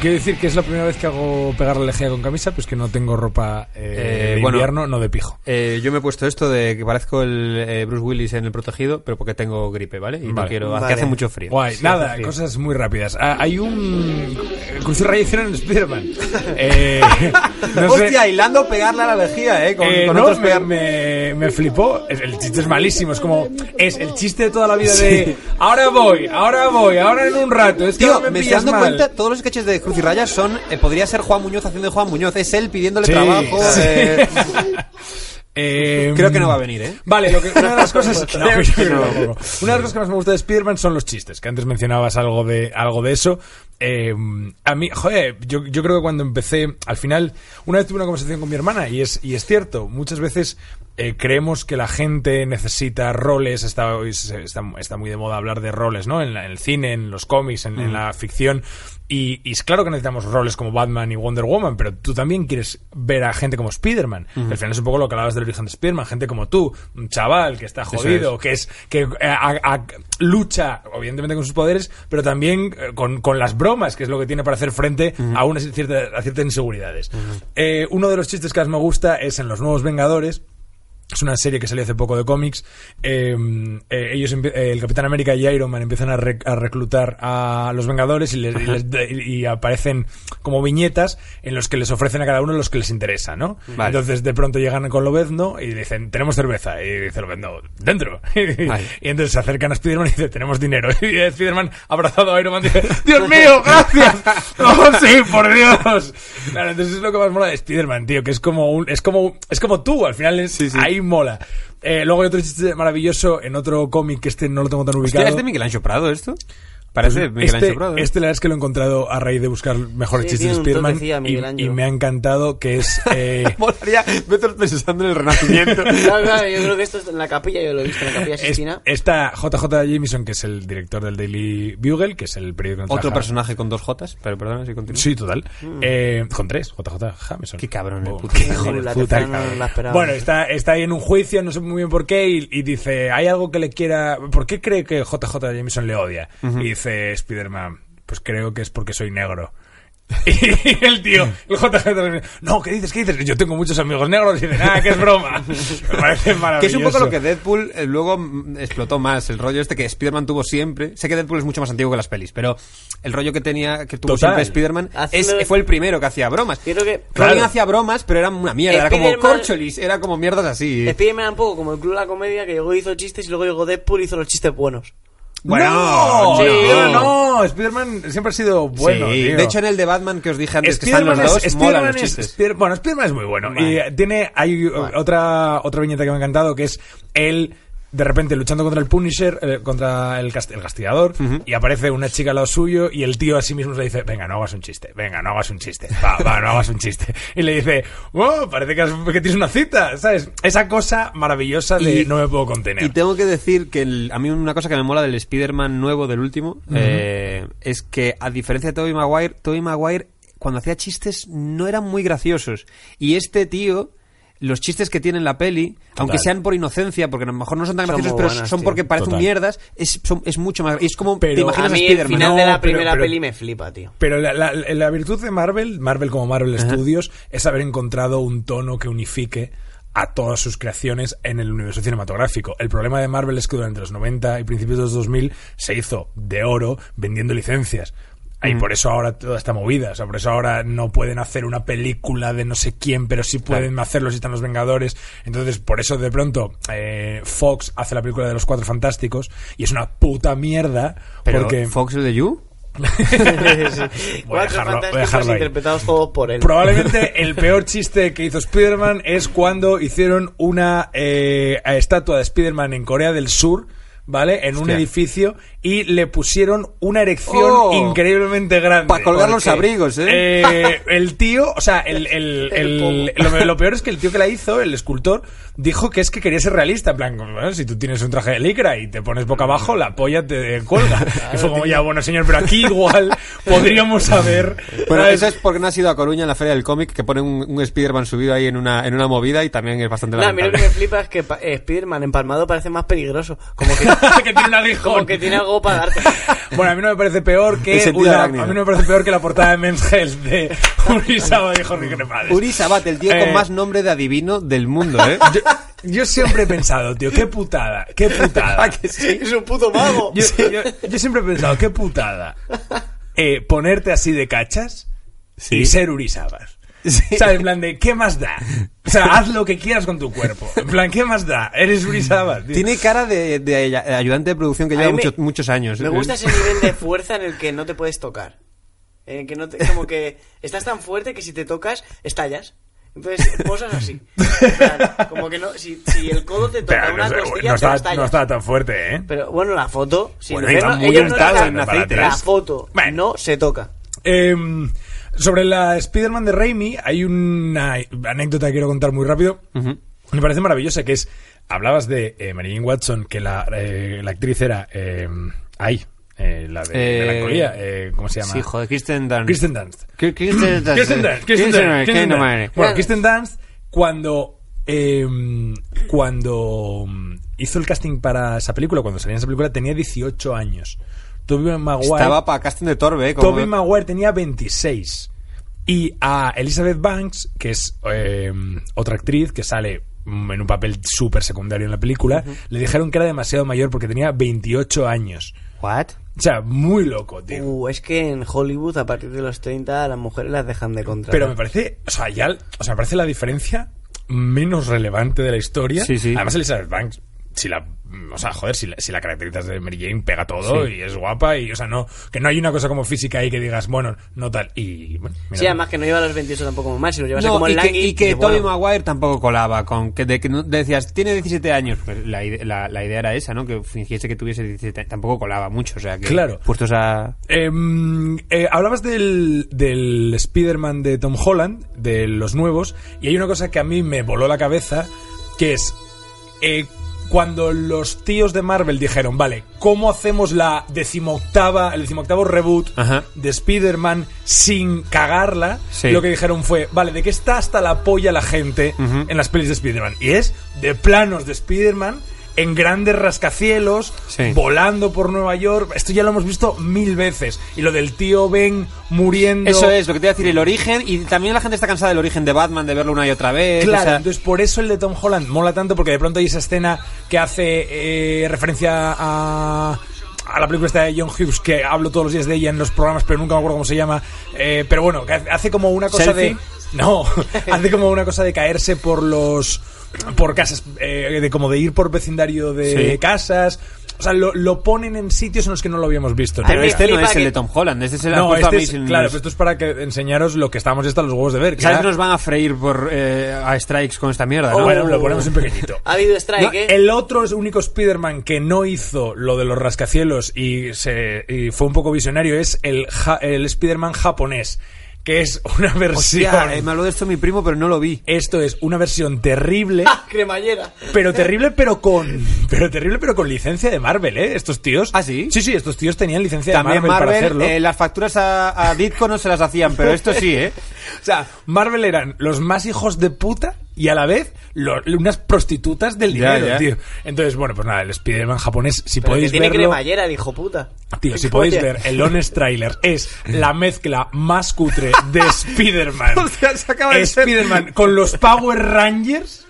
Quiero decir que es la primera vez que hago pegar la lejía con camisa, pues que no tengo ropa eh, Eh, de bueno. invierno, no de pijo. Eh, yo me he puesto esto de que parezco el eh, Bruce Willis en El Protegido, pero porque tengo gripe, ¿vale? Y no Vale. quiero... Vale. Que hace mucho frío. Guay, Sí, nada, frío. cosas muy rápidas. Ah, hay un cruce rayos en Spider-Man. Eh, no sé- Hostia, hilando pegarle a la lejía, ¿eh? Con, Eh, con no, otros me, pegar... me, me flipó. El chiste es malísimo. Es como. Es el chiste de toda la vida de. Ahora voy, ahora voy, ahora en un rato. Es que Tío, me, me, estoy pillas dando mal. cuenta, todos los sketches de Cruz y Rayas son, eh, podría ser Juan Muñoz haciendo de Juan Muñoz, es él pidiéndole Sí, trabajo. sí. eh, Eh, Creo que no va a venir, ¿eh? Vale, lo que, una de las cosas no, no. Una de las cosas que más me gusta de Spider-Man son los chistes, que antes mencionabas algo de algo de eso. Eh, a mí, joder, yo, yo creo que cuando empecé, al final, una vez tuve una conversación con mi hermana y es, y es cierto, muchas veces eh, creemos que la gente necesita roles, está, está, está muy de moda hablar de roles, ¿no? En, la- en el cine, en los cómics, en, en la ficción. Y, y es claro que necesitamos roles como Batman y Wonder Woman, pero tú también quieres ver a gente como Spider-Man. Al final es un poco lo que hablabas del origen de Spider-Man, gente como tú, un chaval que está jodido, que es que eh, a- a- lucha, evidentemente con sus poderes, pero también eh, con, con las bromas, que es lo que tiene para hacer frente a una cierta, a ciertas inseguridades. Eh, uno de los chistes que más me gusta es en Los Nuevos Vengadores. Es una serie que salió hace poco de cómics. Eh, eh, ellos, eh, el Capitán América y Iron Man empiezan a, rec- a reclutar a los Vengadores y, les- y les de- y aparecen como viñetas en los que les ofrecen a cada uno los que les interesa, ¿no? Vale. Entonces de pronto llegan con Lobezno y dicen, tenemos cerveza. Y dice Lobezno, dentro. Vale. y entonces se acercan a Spiderman y dice, tenemos dinero. Y Spiderman, abrazado a Iron Man, dice, Dios mío, gracias. oh, sí, por Dios. Claro, entonces es lo que más mola de Spiderman, tío, que es como un, es como, es como tú, al final es, ahí mola. Eh, luego hay otro chiste maravilloso en otro cómic que este no lo tengo tan ubicado. Hostia, ¿Es de Miguel Ancho Prado esto? Parece Miguel este, Ancho Brothers. este la verdad es que lo he encontrado a raíz de buscar mejores Sí, chistes de Spiderman y, y me ha encantado que es eh, Molaría pensando en el renacimiento. Claro, claro, yo creo que esto es en la capilla, yo lo he visto en la capilla es- Sistina. está JJ Jameson que es el director del Daily Bugle que es el periódico Otro trabaja- personaje con dos Jotas, pero perdona si continúo. Sí, total. Eh, con tres, JJ Jameson. Qué cabrón el Oh, puto. qué Joder, puta cabrón. la esperaba. Bueno, está, está ahí en un juicio, no sé muy bien por qué, y, y dice, ¿hay algo que le quiera... ¿Por qué cree que JJ Jameson le odia? Y dice Spider-Man, pues creo que es porque soy negro. Y el tío, el JJ no, ¿qué dices? ¿Qué dices? Yo tengo muchos amigos negros y dice, ah, que es broma. Me parece maravilloso. Que es un poco lo que Deadpool eh, luego explotó más, el rollo este que Spider-Man tuvo siempre. Sé que Deadpool es mucho más antiguo que las pelis, pero el rollo que tenía, que tuvo Total. siempre Spider-Man es- fue el primero que hacía bromas. Creo que- Robin Claro. hacía bromas, pero eran una mierda, era como corcholis, era como mierdas así. Spiderman era un poco como el club de la comedia que llegó y hizo chistes y luego llegó Deadpool y hizo los chistes buenos. Bueno, no. Spider-Man no, Spider-Man siempre ha sido bueno. Sí, tío. De hecho, en el de Batman que os dije antes, que están Spider-Man los dos, molan Spider-Man los es-. Spider- bueno, Spider-Man es muy bueno. Vale. Y tiene, hay otra, otra viñeta que me ha encantado que es él de repente luchando contra el Punisher, eh, contra el, cast- el castigador, y aparece una chica al lado suyo y el tío a sí mismo le dice, venga, no hagas un chiste, venga, no hagas un chiste, va, va, no hagas un chiste. Y le dice, oh, parece que, has- que tienes una cita, ¿sabes? Esa cosa maravillosa de Y- no me puedo contener. Y tengo que decir que el- a mí una cosa que me mola del Spider-Man nuevo, del último, eh, es que a diferencia de Tobey Maguire, Tobey Maguire cuando hacía chistes no eran muy graciosos. Y este tío, los chistes que tiene en la peli, aunque sean por inocencia, porque a lo mejor no son tan Son graciosos, pero buenas, son tío. porque parecen Total. mierdas, es, son- es mucho más... Es como Pero te A imaginas a, mí el Spider-Man. final No, de la primera pero- peli me flipa, tío. Pero la, la- la virtud de Marvel, Marvel como Marvel Studios, es haber encontrado un tono que unifique a todas sus creaciones en el universo cinematográfico. El problema de Marvel es que durante los 90 y principios de los 2000 se hizo de oro vendiendo licencias. Y por eso ahora toda esta movida. O sea, por eso ahora no pueden hacer una película de no sé quién, pero sí pueden hacerlo si están los Vengadores. Entonces, por eso de pronto eh, Fox hace la película de los Cuatro Fantásticos y es una puta mierda. Pero porque Fox es de You. Voy a Cuatro dejarlo- voy a fantásticos dejarlo ahí. interpretados todos por él. Probablemente el peor chiste que hizo Spider-Man es cuando hicieron una eh, estatua de Spider-Man en Corea del Sur, ¿vale? En un edificio y le pusieron una erección Oh. increíblemente grande. Pa' colgar los Porque, abrigos, ¿eh? eh, el tío, o sea, el, el- el- lo, lo peor es que el tío que la hizo, el escultor, dijo que es que quería ser realista. En plan, bueno, si tú tienes un traje de licra y te pones boca abajo, la polla te cuelga. y fue como, ya, bueno, señor, pero aquí igual podríamos saber... Bueno, ¿sabes? eso es porque no has ido a Coruña en la Feria del Cómic, que pone un, un Spider-Man subido ahí en una, en una movida y también es bastante No, a mí lo que me flipa es que eh, Spider-Man empalmado parece más peligroso. Como que, que tiene un aguijón. como que tiene algo para darte. Bueno, a mí no me parece peor que una- a mí no me parece peor que la portada de Men's Health de Uri Saba y Jorge Cremades. Uri Sabat, el tío Eh, con más nombre de adivino del mundo, ¿eh? Yo, yo siempre he pensado, tío, qué putada, qué putada. ¿A que sí? Es un puto mago. Yo, yo- yo siempre he pensado, qué putada. Eh, ponerte así de cachas Sí. y ser Uri Sabas. Sí. ¿Sabes? En plan de, ¿qué más da? O sea, haz lo que quieras con tu cuerpo. En plan, ¿qué más da? Eres tío. Tiene cara de, de ay- ayudante de producción que lleva mí me- muchos, años. Me gusta ese nivel de fuerza en el que no te puedes tocar. En el que no te, como que estás tan fuerte que si te tocas, estallas. Entonces, posas así. En plan, como que no, si, si el codo te toca Pero una no, costilla, no te está, estallas. no está tan fuerte, ¿eh? Pero bueno, la foto, si Bueno, freno- muy ellos no en aceite. La foto Bueno. no se toca. Eh, sobre la Spider-Man de Raimi, hay una anécdota que quiero contar muy rápido. Me parece maravillosa, que es... Hablabas de eh, Mary Jane Watson, que la, eh, la actriz era... Eh, ahí, eh, la de Eh, Melancolía. eh, ¿Cómo se llama? Sí, joder, Kristen Dunst. Kristen Dunst. Kristen Dunst. Kirsten Dunst. Bueno, Claro. Kirsten Dunst, cuando, eh, cuando mm, hizo el casting para esa película, cuando salía en esa película, tenía 18 años. Tobey Maguire, Estaba para casting de Torbe, ¿eh? Como- Tobey Maguire tenía 26. Y a Elizabeth Banks, que es eh, otra actriz que sale en un papel súper secundario en la película, le dijeron que era demasiado mayor porque tenía 28 años. ¿What? O sea, muy loco, tío. Uh, es que en Hollywood, a partir de los 30, a las mujeres las dejan de contratar. Pero me parece, o sea, ya, o sea, me parece la diferencia menos relevante de la historia. Sí, sí. Además, Elizabeth Banks si la o sea, joder, si la, si la caracterizas de Mary Jane pega todo y es guapa y, o sea, no, que no hay una cosa como física ahí que digas, bueno, no tal, y bueno, mira, Sí, además que no lleva los 28 tampoco como mal, si lo llevas No, como y, el que, y que dices, Tobey bueno, Maguire tampoco colaba con que, de, que no- decías tiene 17 años pues la, la, la idea era esa no que fingiese que tuviese 17 años. tampoco colaba mucho o sea que Claro. puestos a Em, eh, hablabas del, del Spider-Man de Tom Holland, de los nuevos, y hay una cosa que a mí me voló la cabeza, que es eh, cuando los tíos de Marvel dijeron, vale, ¿cómo hacemos la decimoctava, el decimoctavo reboot Ajá. de Spider-Man sin cagarla? Sí. Lo que dijeron fue, vale, ¿de qué está hasta la polla la gente en las pelis de Spider-Man? Y es de planos de Spider-Man en grandes rascacielos, Sí. volando por Nueva York. Esto ya lo hemos visto mil veces. Y lo del tío Ben muriendo. eso es lo que te iba a decir el origen y también la gente está cansada del origen de Batman de verlo una y otra vez Claro, o sea, entonces por eso el de Tom Holland mola tanto porque de pronto hay esa escena que hace eh, referencia a a la película esta de John Hughes que hablo todos los días de ella en los programas pero nunca me acuerdo cómo se llama Eh, pero bueno que hace- hace como una cosa ¿Selfie? de no hace como una cosa de caerse por los por casas eh, de como de ir por vecindario de Sí. casas o sea lo, lo ponen en sitios en los que no lo habíamos visto A mí pero este no es el de Tom Holland este es el no, este es, claro, pero esto es para que enseñaros lo que estábamos hasta los huevos de ver. que ¿sabes era- que nos van a freír por eh, a strikes con esta mierda ¿no? Oh. Bueno, lo ponemos en pequeñito. Ha habido strike, No, ¿eh? el otro es único Spider-Man que no hizo lo de los rascacielos y, se, y fue un poco visionario es el, ja- el Spider-Man japonés, que es una versión... Hostia, eh, me habló de esto mi primo pero no lo vi Esto es una versión terrible, ¡Ah, cremallera! pero terrible pero con pero terrible pero con licencia de Marvel, ¿eh? Estos tíos. ¿Ah, sí? Sí, sí, estos tíos tenían licencia también de Marvel, para Marvel hacerlo. eh, las facturas a, a Ditko no se las hacían pero esto sí eh O sea, Marvel eran los más hijos de puta y a la vez lo- unas prostitutas del dinero, ya. tío. Entonces, bueno, pues nada, el Spider-Man japonés, si Pero que podéis tiene verlo... cremallera, el hijo puta. Tío, si ¿Qué podéis ver el Honest Trailer, es la mezcla más cutre de Spider-Man. Hostia, se acaba de ser. Spider-Man con los Power Rangers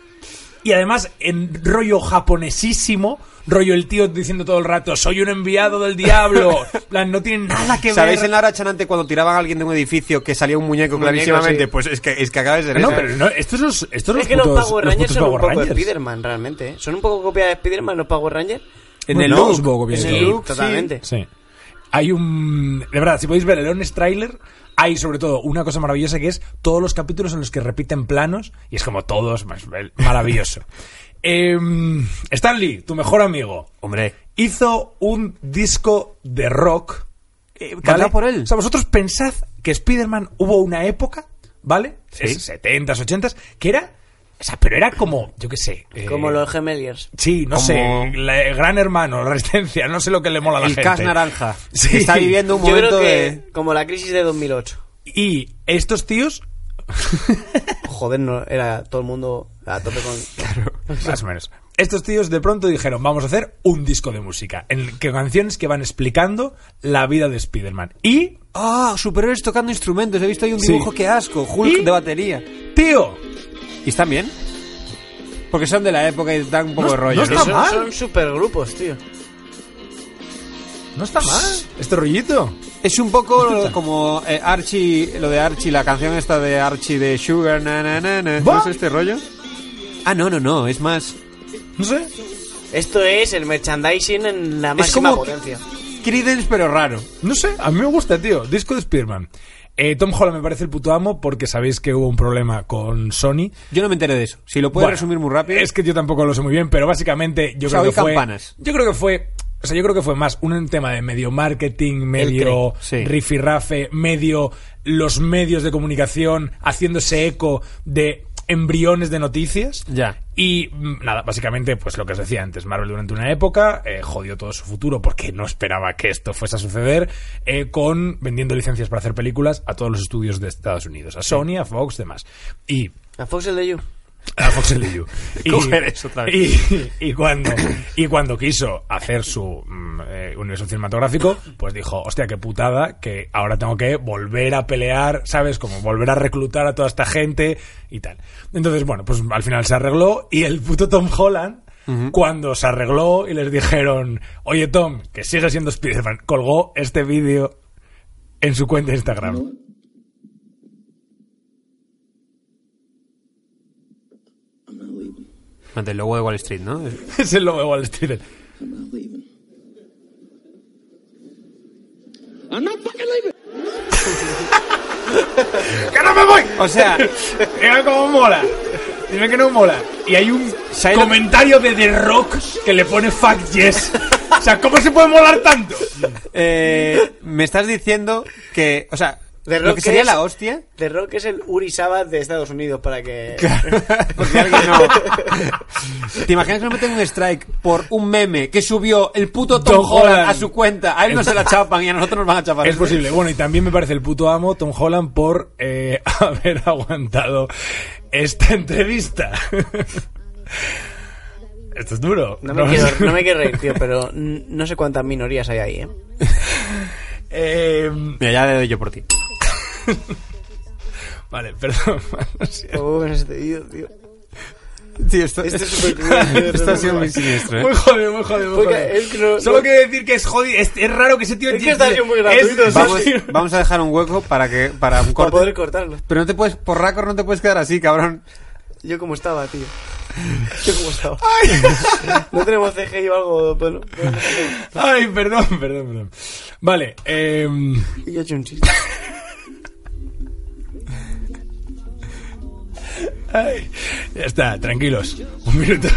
y además en rollo japonesísimo, rollo el tío diciendo todo el rato, soy un enviado del diablo. Plan, no tiene nada que ¿Sabéis ver. en la hora chanante cuando tiraban a alguien de un edificio que salía un muñeco clarísimamente? sí. Pues es que, es que acaba de ser No, eso. pero no, estos son los, estos son Es los que los Power Rangers putos son un poco Rangers. Spider-Man, realmente. ¿eh? Son un poco copia de Spider-Man los Power Rangers. En Bueno, el no, look, de en el Sí, look, totalmente. Sí. Hay un. De verdad, si podéis ver el Honest Trailer, hay sobre todo una cosa maravillosa que es todos los capítulos en los que repiten planos y es como todos, más- maravilloso. Em, Stanley, tu mejor amigo, Hombre, hizo un disco de rock. Eh, cantado por él. O sea, vosotros pensad que Spider-Man hubo una época, ¿vale? Sí. Es 70s, 80s, que era. O sea, pero era como, yo qué sé. eh, Como los Gemeliers. Sí, no Como- sé, la- el Gran Hermano, la Resistencia, no sé lo que le mola a la el gente. Cas Naranja. Sí. Está viviendo un Yo momento creo que de... como la crisis de 2008. Y estos tíos, Joder, no, era todo el mundo a tope con... más o menos, estos tíos de pronto dijeron, vamos a hacer un disco de música, en el que canciones que van explicando la vida de Spider-Man. Y, Ah, superhéroes tocando instrumentos. He visto ahí un Sí. dibujo, qué asco. Hulk ¿Y? de batería. tío, ¿Y están bien? Porque son de la época y dan un poco No- de rollo. no está Son, mal. son supergrupos, tío. no está mal, este rollito. Es un poco como eh, Archie, lo de Archie, la canción esta de Archie de Sugar, na, na, na, na. ¿No ¿Va? es este rollo? Ah, no, no, no, es más... No sé. Esto es el merchandising en la Es máxima como potencia. Creedence, pero raro. No sé, a mí me gusta, tío. Disco de Spider-Man. Eh, Tom Holland me parece el puto amo porque sabéis que hubo un problema con Sony. Yo no me enteré de eso. Si lo Bueno, resumir muy rápido. Es que yo tampoco lo sé muy bien, pero básicamente yo O sea, creo que fue. campanas. Yo creo que fue. O sea, yo creo que fue más un tema de medio marketing, medio sí. rifirrafe, medio los medios de comunicación haciéndose eco de embriones de noticias. Ya. Y mm, nada, básicamente, pues lo que os decía antes, Marvel durante una época eh, jodió todo su futuro porque no esperaba que esto fuese a suceder, eh, con vendiendo licencias para hacer películas a todos los estudios de Estados Unidos, a Sony, a Fox, demás. Y A Fox el de You. A Fox eso vez. Y, y cuando, y cuando quiso hacer su mm, eh, universo cinematográfico, pues dijo, hostia, qué putada, que ahora tengo que volver a pelear, ¿sabes? Como volver a reclutar a toda esta gente y tal. Entonces, bueno, pues al final se arregló y el puto Tom Holland, cuando se arregló y les dijeron, oye Tom, que sigue siendo Spider-Man, colgó este vídeo en su cuenta de Instagram. I'm not leaving. Ante el logo de Wall Street, ¿no? es el logo de Wall Street. I'm not fucking leaving. ¡Que no me voy! O sea, Mira cómo mola. Dime que no mola. Y hay un ¿Sabes lo- comentario de The Rock que le pone fuck yes. O sea, ¿cómo se puede molar tanto? eh, me estás diciendo que, o sea, The lo Rock que sería es- la hostia, The Rock es el Uri Sabat de Estados Unidos para que... por si alguien no. ¿Te imaginas que nos meten un strike por un meme que subió el puto Tom, Tom Holland Holland. a su cuenta? A él no se la chapan y a nosotros nos van a chapar. Es posible. Bueno, y también me parece el puto amo Tom Holland por eh, haber aguantado esta entrevista. Esto es duro. No me, quiero, no me quiero reír, tío, pero no sé cuántas minorías hay ahí, ¿eh? Eh, Mira, ya le doy yo por ti. vale, perdón. ¿Cómo ves este vídeo, tío? Tío, esto, Este es súper cruel, tío, esto ha sido muy siniestro, Muy ¿eh? jodido, muy jodido, muy jodido. es que no- Solo no- quiero decir que es jodido. Es, es raro que ese tío... Es que está siendo muy gratuito, es- Vamos, a dejar un hueco para que para un Para corte. poder cortarlo. Pero no te puedes, por racor no te puedes quedar así, cabrón. Yo como estaba, tío. Yo como estaba. no tenemos CGI o algo, bueno. Ay, perdón, perdón, perdón. Vale, eh... Yo he hecho un chiste. Ay, ya está, tranquilos. Un minuto.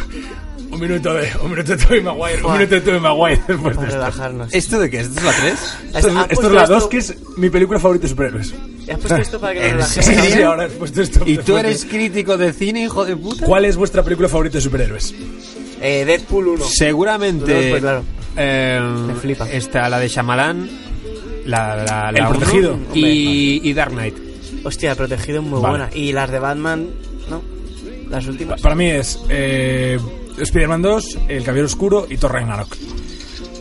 Un minuto de, un minuto de Tobey Maguire. Un minuto de Tobey Maguire después de Para esto. relajarnos. ¿Esto de qué? ¿Esto es la 3? Esto, es- esto es la 2, que es mi película favorita de superhéroes. ¿Has puesto esto para que nos ¿En relajemos? Sí, sí, serio? sí, ahora he puesto esto. ¿Y tú eres crítico de cine, hijo de puta? ¿Cuál es vuestra película favorita de superhéroes? Eh, Deadpool 1. Seguramente. Pues claro. eh, Me flipa. Está la de Shyamalan. La, la, la El uno, Protegido. Y, y Dark Knight. Hostia, Protegido es muy Vale. buena. Y las de Batman, ¿no? Las últimas. Para mí es eh, Spider-Man 2, El Caballero Oscuro y Thor Ragnarok.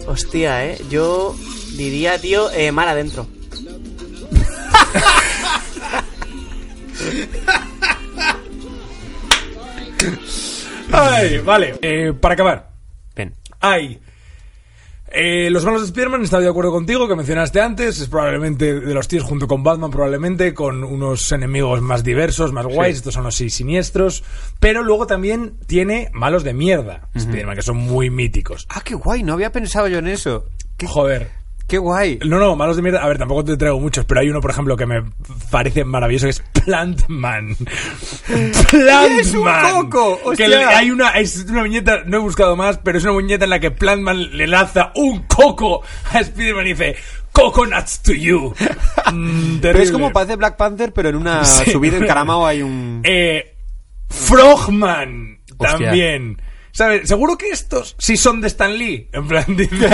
Hostia, eh. Yo diría, tío, eh, Mar adentro. Ay, vale. Eh, para acabar, Ven. hay. Eh, los malos de Spider-Man, estaba de acuerdo contigo, que mencionaste antes, es probablemente de los tíos junto con Batman, probablemente, con unos enemigos más diversos, más guays, estos son los sí siniestros, pero luego también tiene malos de mierda, Spider-Man, que son muy míticos. Ah, qué guay, no había pensado yo en eso. Qué, Joder. Qué guay. No, no, malos de mierda. A ver, tampoco te traigo muchos, pero hay uno, por ejemplo, que me parece maravilloso, que es Plantman. Plantman. ¡Es un coco! Que hay una, es una viñeta, no he buscado más, pero es una viñeta en la que Plantman le lanza un coco a Spider-Man y dice, Coconuts to you. Mm, Pero es como parece Black Panther, pero en una Sí. subida en Caramao hay un. Eh, Frogman Hostia. también. ¿Sabes? Seguro que estos sí son de Stan Lee. En plan, dice,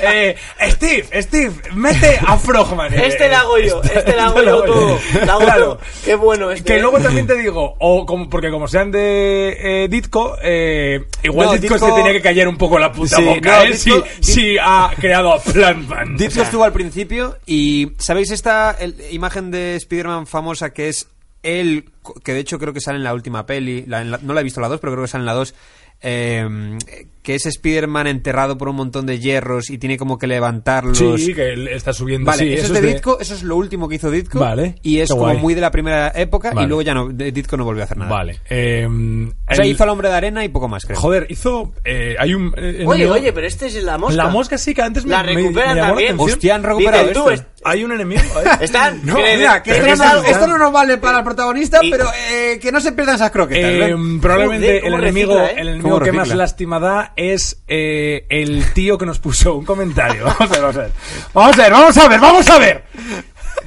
eh, Steve, Steve, mete a Frogman. Eh, Este la hago yo, este la hago yo todo. Hago Claro. todo. Qué bueno este. Que eh. luego también te digo, o como, porque como sean de eh, Ditko, eh, igual No, Ditko, Ditko- se tenía que callar un poco la puta Sí, boca, no, ¿eh? Ditko- si, si ha creado a Plantman. Ditko estuvo al principio y ¿sabéis esta el- imagen de Spider-Man famosa que es él, co- que de hecho creo que sale en la última peli, la- en la- no la he visto la 2, pero creo que sale en la 2, eh, que es Spider-Man enterrado por un montón de hierros y tiene como que levantarlos. Sí, que él está subiendo. Vale, sí, eso, es de Ditko, eso es lo último que hizo Ditko. Vale, Y es como guay. muy de la primera época Vale. y luego ya no, Ditko no volvió a hacer nada. Vale. eh, O sea, el- hizo al hombre de arena y poco más, creo. Joder, hizo. eh, hay un. eh, Oye, enemigo- oye, pero este es la mosca. La mosca sí que antes me, La me- recuperan me llamó también. la. Hostia, han recuperado Dicen, tú, esto. es- Hay un enemigo. ¿eh? Están. No, mira, que esto, no, están- esto no nos vale para el protagonista, Y- pero eh, que no se pierdan esas croquetas. Eh, probablemente Joder, ¿cómo el enemigo, el enemigo ¿Cómo que más lástima da es eh, el tío que nos puso un comentario. Vamos a ver, vamos a ver. Vamos a ver, vamos a ver,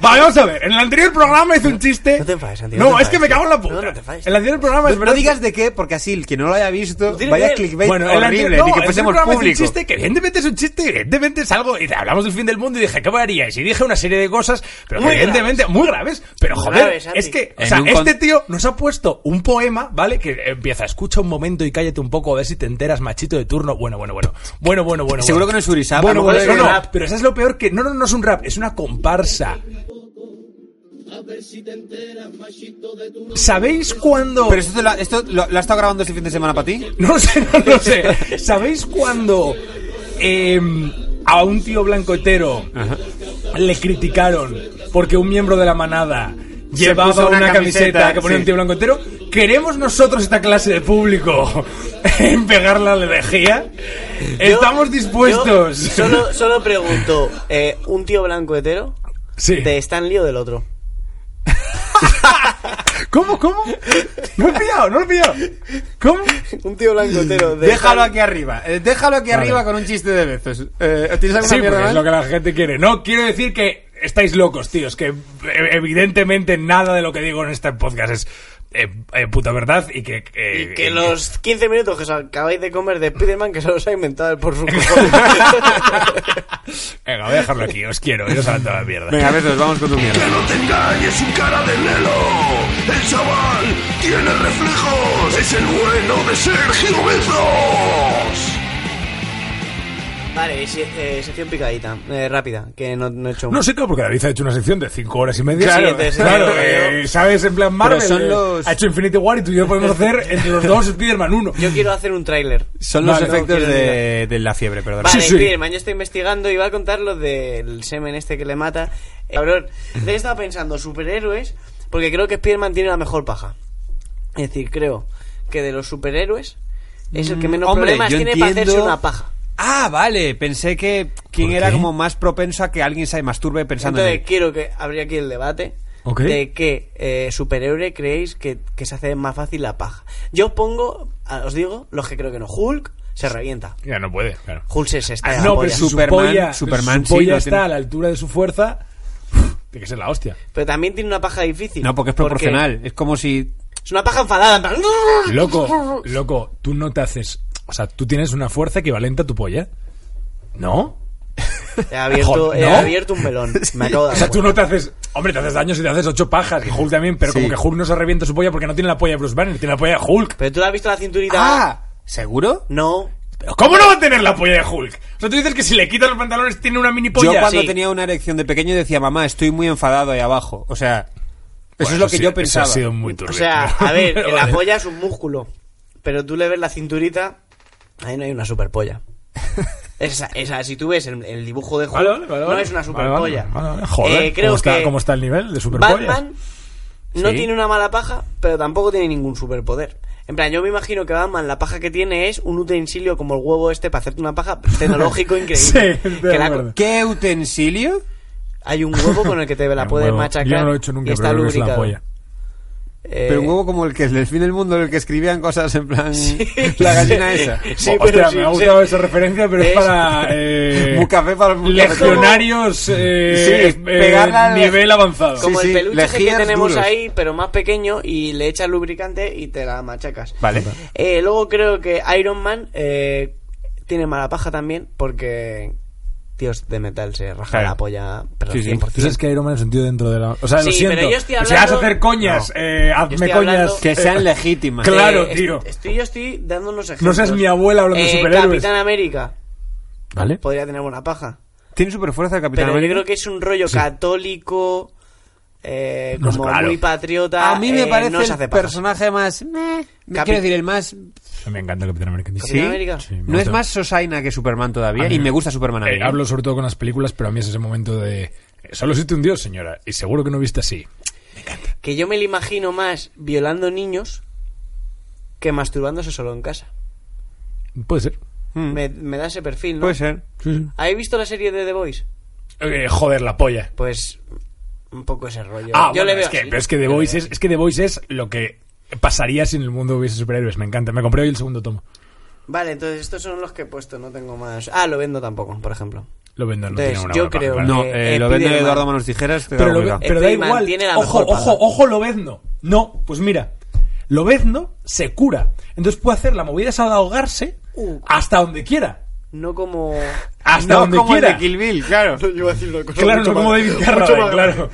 vamos a ver. Vale, vamos a ver. En el anterior programa hice un chiste. No te enfades, Santi, No, te es que me enfades, cago en la puta. No, no te enfades. En el anterior programa No, es digas de qué, porque así, el que no lo haya visto, tienes vaya que- clickbait Bueno, el anterior, horrible, no, ni que el fuésemos anterior programa hice público. un chiste que evidentemente es un chiste, evidentemente es algo. Y hablamos del fin del mundo y dije, ¿qué haríais? Y dije una serie de cosas, pero que Muy evidentemente muy graves. Pero Muy joder, graves, Santi. es que, o En sea, un este tío nos ha puesto un poema, ¿vale? Que empieza, escucha un momento y cállate un poco a ver si te enteras, machito de turno. Bueno, bueno, bueno. Bueno, bueno, bueno. Seguro bueno. que no es Urisap, Bueno, lo bueno, mejor no, es no, rap. pero eso es lo peor que. No, no, no es un rap, es una comparsa. ¿Sabéis cuándo.? Pero esto, te lo, esto lo, estado grabando este fin de semana para ti. No sé, no lo sé. ¿Sabéis cuándo em, a un tío blanco hetero le criticaron porque un miembro de la manada llevaba una, una camiseta, camiseta, que ponía sí. un tío blanco hetero? ¿Queremos nosotros esta clase de público en pegar la lejía? Estamos dispuestos. Yo solo, solo pregunto, eh, ¿un tío blanco hetero? Sí. ¿De Stanley o del otro? ¿Cómo, cómo? No lo he pillado, no lo he pillado. ¿Cómo? Un tío blanco hetero. De Déjalo aquí arriba. eh, déjalo aquí Vale. arriba con un chiste de besos. Eh, ¿Tienes alguna Sí, mierda más? es lo que la gente quiere. No, quiero decir que estáis locos, tíos. Que eh, evidentemente nada de lo que digo en este podcast es eh, eh, puta verdad y que... eh, Y que eh, los 15 minutos que os acabáis de comer de Spiderman que se los ha inventado él por su. Venga, voy a dejarlo aquí. Os quiero. Yo salto la mierda. Venga, besos, vamos con tu mierda. Que no te engañes su cara de lelo. El chaval tiene reflejos. Es el bueno de Sergio Bezos. Vale, se- eh, sección picadita, eh, rápida, que no, no he hecho No sé, claro, porque David ha hecho una sección de 5 horas y media. Claro, Sí, entonces, claro, eh, eh, ¿sabes? En plan Marvel. son eh, los- Ha hecho Infinity War y tú y yo podemos hacer entre los dos Spider-Man 1. Yo quiero hacer un tráiler. Son los Vale, efectos no de, de la fiebre, perdón. Vale, Sí, sí. Spiderman, yo estoy investigando y va a contar lo del semen este que le mata. Eh, Cabrón, le estaba pensando superhéroes, porque creo que Spiderman tiene la mejor paja. Es decir, creo que de los superhéroes es el que Mm, menos hombre, problemas tiene para hacerse una paja. Ah, vale. Pensé que quién ¿Por era qué? como más propenso a que alguien se masturbe pensando Entonces en él. quiero que habría aquí el debate de qué eh, superhéroe creéis que, que se hace más fácil la paja. Yo pongo, os digo, los que creo que no. Hulk se revienta. Ya no puede, claro. Hulk se, se está Ah, en la no, polla. pero Superman- Superman su sí polla está tiene. a la altura de su fuerza. Tiene que ser la hostia. Pero también tiene una paja difícil. No, porque es proporcional. Es como si... Es una paja enfadada. Loco, loco, tú no te haces. O sea, tú tienes una fuerza equivalente a tu polla. ¿No? He abierto, Joder, he ¿no? abierto un melón. Me acabo de O sea, tú no te haces. Hombre, te haces daño si te haces ocho pajas. Y Hulk también, pero Sí. como que Hulk no se revienta su polla porque no tiene la polla de Bruce Banner, tiene la polla de Hulk. Pero tú has visto la cinturita. ¡Ah! ¿Seguro? No. ¿Pero ¿Cómo no va a tener la polla de Hulk? O sea, tú dices que si le quitas los pantalones tiene una mini polla. Yo cuando sí. tenía una erección de pequeño decía, mamá, estoy muy enfadado ahí abajo. O sea, eso Bueno, es lo que sí, yo eso pensaba. ha sido muy turbio. O sea, a ver, la vale. polla es un músculo. Pero tú le ves la cinturita. Ahí no hay una super polla. Esa, esa, si tú ves el, el dibujo de Hulk, Vale, vale, vale, no vale. es una super Vale, vale, polla. vale, vale. Joder, Eh, creo ¿cómo, está, que ¿cómo está el nivel de superpolla? Batman no Sí. tiene una mala paja, pero tampoco tiene ningún superpoder. En plan, yo me imagino que Batman la paja que tiene es un utensilio como el huevo este para hacerte una paja tecnológico increíble. Sí, Que la-. ¿Qué utensilio? hay un huevo con el que te la puedes machacar. Yo no lo he hecho nunca, y está pero creo que es la lubricado. polla. Eh, Pero un huevo como el que es del fin del mundo, el que escribían cosas en plan... la gallina esa. Sí, Oh, pero hostia, sí, me ha sí. gustado esa referencia, pero es, Es- para eh, Un café para los legionarios eh, Sí, eh, nivel avanzado. Como Sí, el sí, peluche que tenemos duros. ahí, pero más pequeño, y le echas lubricante y te la machacas. Vale. Eh, luego creo que Iron Man eh, tiene mala paja también, porque tíos de metal se raja Claro. la polla, pero Sí, sí. 100%. Tú sabes que Iron Man es un tío dentro de la... O sea, lo siento. pero yo estoy Si vas a hacer coñas, No. eh, hazme coñas... hablando- Que sean eh, legítimas. Claro, Eh, tío. est- Estoy, yo estoy dando unos No ejemplos. seas mi abuela hablando de Eh, superhéroes. Capitán América ¿Vale? podría tener buena paja. Tiene super fuerza el Capitán Pero yo América? creo que es un rollo católico, eh, No, como claro. muy patriota. A mí me eh, parece no el hace paja. personaje más... meh. Capi- Quiero decir, el más... Me encanta el Capitán América. ¿Sí? América. Sí, me No es más Sosaina que Superman todavía. Mí Y me- me gusta Superman a mí. Eh, hablo sobre todo con las películas, pero a mí es ese momento de... Solo existe un dios, señora, y seguro que no viste así. Que yo me lo imagino más violando niños que masturbándose solo en casa. Puede ser. Mm. Me, me da ese perfil, ¿no? Puede ser. Sí, sí. ¿Habéis visto la serie de The Voice? Eh, joder, la polla. Pues un poco ese rollo. Ah, yo bueno, le veo es, que, pero es que The Voice es, es que The Voice es lo que pasaría si en el mundo hubiese superhéroes. Me encanta. Me compré hoy el segundo tomo. Vale, entonces estos son los que he puesto, no tengo más. Ah, lo vendo tampoco, por ejemplo. Lo vendo, no Entonces, tiene una yo creo. No, Eh, eh, lo vende Spiderman. Eduardo Manos Tijeras. te pero, da lo- pero da igual. tiene la ojo, mejor paja. ojo, ojo, Lobezno. No, pues mira. Lobezno se cura. Entonces puede hacer la movida esa de ahogarse Uh. hasta donde quiera. No como. Hasta No donde como el quiera. de Kill Bill, claro. Yo iba a decir una cosa Claro, no como David Carradine, claro.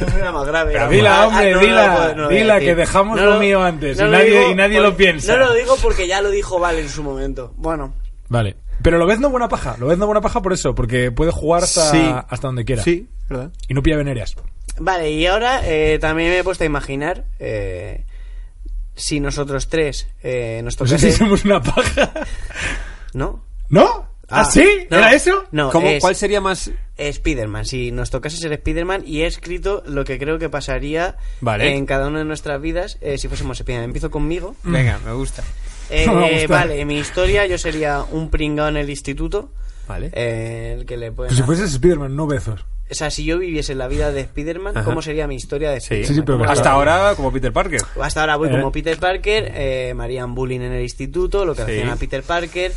No era más grave. Pero dila, hombre, no, no, dila, no, no lo dila, que dejamos lo mío antes, y lo nadie- y nadie lo piensa. No lo digo porque ya lo dijo Val en su momento. Bueno, Vale. Pero Lobezno buena paja. Lobezno buena paja por eso. Porque puede jugar hasta, Sí. hasta donde quiera. Sí, ¿verdad? Y no pilla venereas. vale, y ahora eh, también me he puesto a imaginar eh, si nosotros tres eh, nos No sé tocase. si somos una paja. ¿No? ¿No? ¿Ah, sí? no, ¿Era eso? No, ¿Cómo, es, ¿Cuál sería más...? Spider-Man, si nos tocase ser Spider-Man y he escrito lo que creo que pasaría Vale. en cada una de nuestras vidas eh, si fuésemos Spider-Man. Empiezo conmigo. Venga, me gusta. Eh, Me vale, en mi historia yo sería un pringao en el instituto. Vale. eh, el que le pueden Pues si fueses Spider-Man, no Bezos. O sea, si yo viviese la vida de Spider-Man, Ajá. ¿cómo sería mi historia de Spider-Man? Sí, sí, pero ¿Cómo que Hasta ahora como Peter Parker. Hasta ahora voy Eh. como Peter Parker, eh, me harían bullying en el instituto, lo que Sí. hacían a Peter Parker.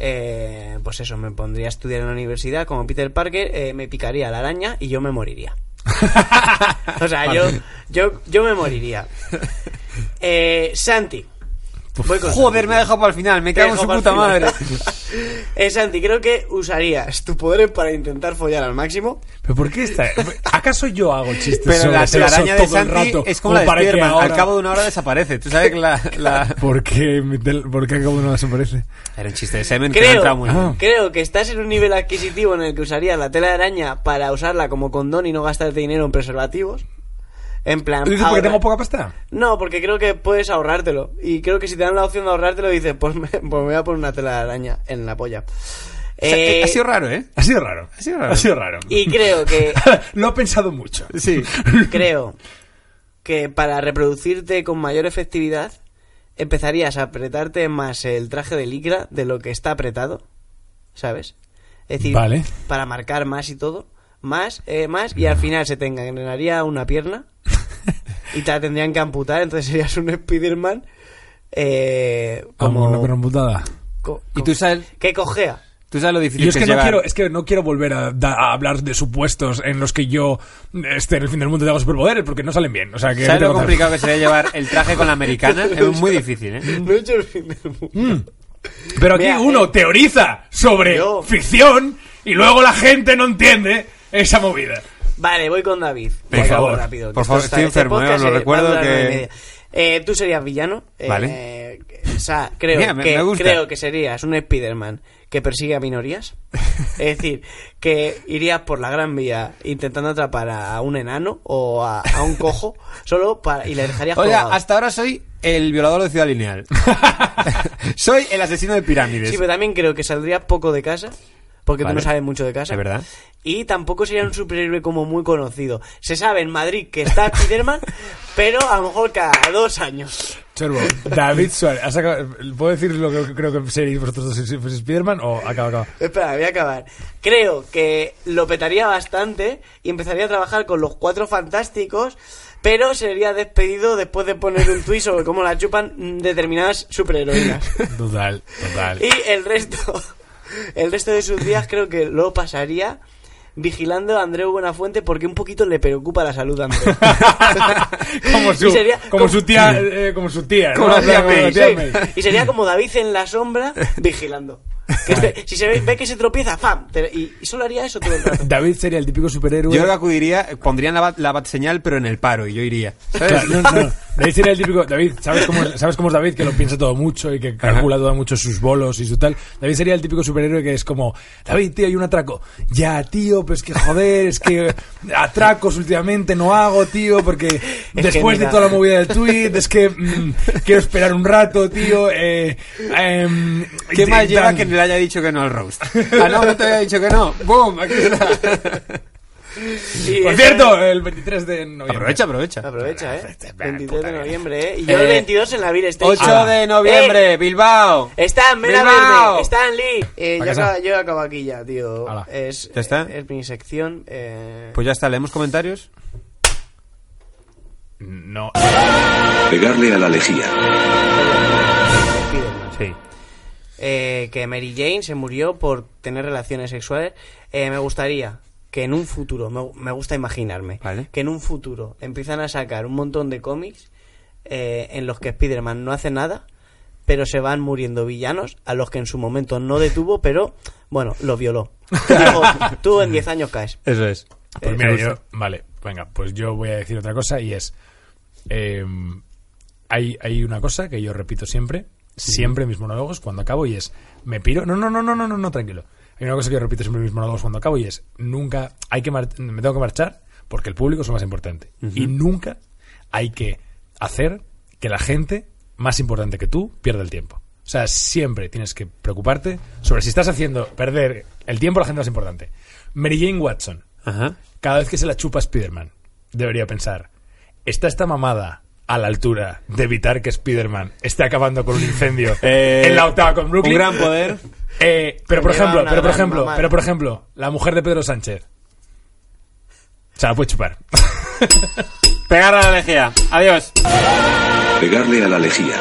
Eh, pues eso, me pondría a estudiar en la universidad como Peter Parker, eh, me picaría la araña y yo me moriría. o sea, yo, yo, yo me moriría. Eh, Santi. Joder, me ha dejado para el final. Me cago en su puta madre. eh, Santi, creo que usarías tu poder para intentar follar al máximo. ¿Pero por qué está? ¿Acaso yo hago chistes Pero sobre la sexo araña de Santi rato? es como la de para que Spiderman. ahora- Al cabo de una hora desaparece. Tú sabes que la... la... ¿Por qué, ¿Por qué acabo de no desaparece? Era un chiste de semen que no Creo, entra muy bien. Ah. creo que estás en un nivel adquisitivo en el que usarías la tela de araña para usarla como condón y no gastarte dinero en preservativos. En plan. ¿Dices porque tengo poca pasta? No, porque creo que puedes ahorrártelo. Y creo que si te dan la opción de ahorrártelo, dices, pues me, pues me voy a poner una tela de araña en la polla. O sea, Eh, ha sido raro, ¿eh? Ha sido raro. Ha sido raro. Ha sido raro. y creo que. Lo he pensado mucho. Sí. creo que para reproducirte con mayor efectividad empezarías a apretarte más el traje de licra de lo que está apretado, ¿sabes? Es decir, Vale. para marcar más y todo, más, eh, más, y al final se te engranaría una pierna y te la tendrían que amputar, entonces serías un Spiderman eh, Como una perra amputada. co- Y tú sabes, que cojea. tú sabes lo difícil Yo es que que, es no quiero, es que no quiero volver a, da- a hablar de supuestos en los que yo esté en el fin del mundo y hago superpoderes porque no salen bien. O sea, que ¿Sabes lo contar. complicado que sería llevar el traje con la americana? Es muy difícil, ¿eh? No he hecho el fin del mundo. Pero aquí Mira, uno eh, teoriza sobre yo- ficción y luego la gente no entiende esa movida. Vale, voy con David. Por favor. rápido. Por favor, estoy este enfermo, eh, os lo eh, recuerdo que-. Eh, tú serías villano. eh, Vale. o sea, creo, Mira, me- que, me creo que serías un Spider-Man que persigue a minorías. es decir, que irías por la gran vía intentando atrapar a un enano o a, a un cojo solo para y le dejarías Oiga, colgado. hasta ahora soy el violador de Ciudad Lineal. soy el asesino de pirámides. Sí, pero también creo que saldrías poco de casa. Porque tú Vale. no sabes mucho de casa. Es verdad. Y tampoco sería un superhéroe como muy conocido. Se sabe en Madrid que está Spiderman, pero a lo mejor cada dos años. Chorbo, David Suárez, ¿has sacado- ¿puedo decir lo que creo que seréis vosotros dos si fuese Spiderman o acaba, acaba? Espera, voy a acabar. Creo que lo petaría bastante y empezaría a trabajar con los cuatro fantásticos, pero sería despedido después de poner un tuit sobre cómo la chupan determinadas superheroínas. Total, total. Y el resto, el resto de sus días creo que lo pasaría vigilando a Andreu Buenafuente porque un poquito le preocupa la salud a Andreu. como su, sería como como- su tía, eh, como su tía, Como ¿no? la tía Como May, tía Sí, May. y sería como David en la sombra vigilando. Que este- si se ve, ve que se tropieza. Te- y, y solo haría eso todo el rato. David sería el típico superhéroe. Yo creo que acudiría, pondrían la, bat, la bat señal, pero en el paro, y yo iría. ¿sabes? Claro, no, no. David sería el típico. David, ¿sabes cómo, es, ¿sabes cómo es David? Que lo piensa todo mucho y que calcula todo mucho sus bolos y su tal. David sería el típico superhéroe que es como: David, tío, hay un atraco. Ya, tío, pues que joder, es que atracos últimamente no hago, tío, porque después de toda la movida del tweet, es que mm, quiero esperar un rato, tío. Eh, em, ¿Qué más tan- lleva que le haya dicho que no al roast? Ah, no, no te había dicho que no. ¡Boom! Aquí está. Y Por cierto, el 23 de noviembre. Aprovecha, aprovecha. Aprovecha, ¿eh? Puta 23 de noviembre, ¿eh? Y yo Eh, el 22 en la Beer Station. 8 de noviembre, Eh, Bilbao. Stan, ven a Bilbao. verme. Stan Lee. Eh, yo, acabo, yo acabo aquí ya, tío. Es, ¿Ya está? Es mi sección. Eh... Pues ya está, leemos comentarios. No. Pegarle a la lejía. Sí. Eh, que Mary Jane se murió por tener relaciones sexuales. Eh, me gustaría que en un futuro, me, me gusta imaginarme, Vale. que en un futuro empiezan a sacar un montón de cómics eh, en los que Spider-Man no hace nada, pero se van muriendo villanos a los que en su momento no detuvo, pero bueno, lo violó. Dijo, tú en 10 años caes. Eso es. Pues Eh, mira, yo, vale, venga, pues yo voy a decir otra cosa y es, eh, hay, hay una cosa que yo repito siempre, siempre en mis monólogos cuando acabo y es, me piro, no, no, no, no, no, no, no, tranquilo. Hay una cosa que yo repito siempre en mis monólogos cuando acabo y es, nunca, hay que, me tengo que marchar porque el público es lo más importante. Y nunca hay que hacer que la gente más importante que tú pierda el tiempo. O sea, siempre tienes que preocuparte sobre si estás haciendo perder el tiempo a la gente más importante. Mary Jane Watson, Ajá. cada vez que se la chupa Spider-Man, debería pensar, ¿está esta mamada a la altura de evitar que Spider-Man esté acabando con un incendio Eh, en la octava con Brooklyn? Un gran poder. Eh, pero por ejemplo, pero por ejemplo, mamada. pero por ejemplo, la mujer de Pedro Sánchez. Se la puede chupar. Pegar a la lejía. Adiós. Pegarle a la lejía.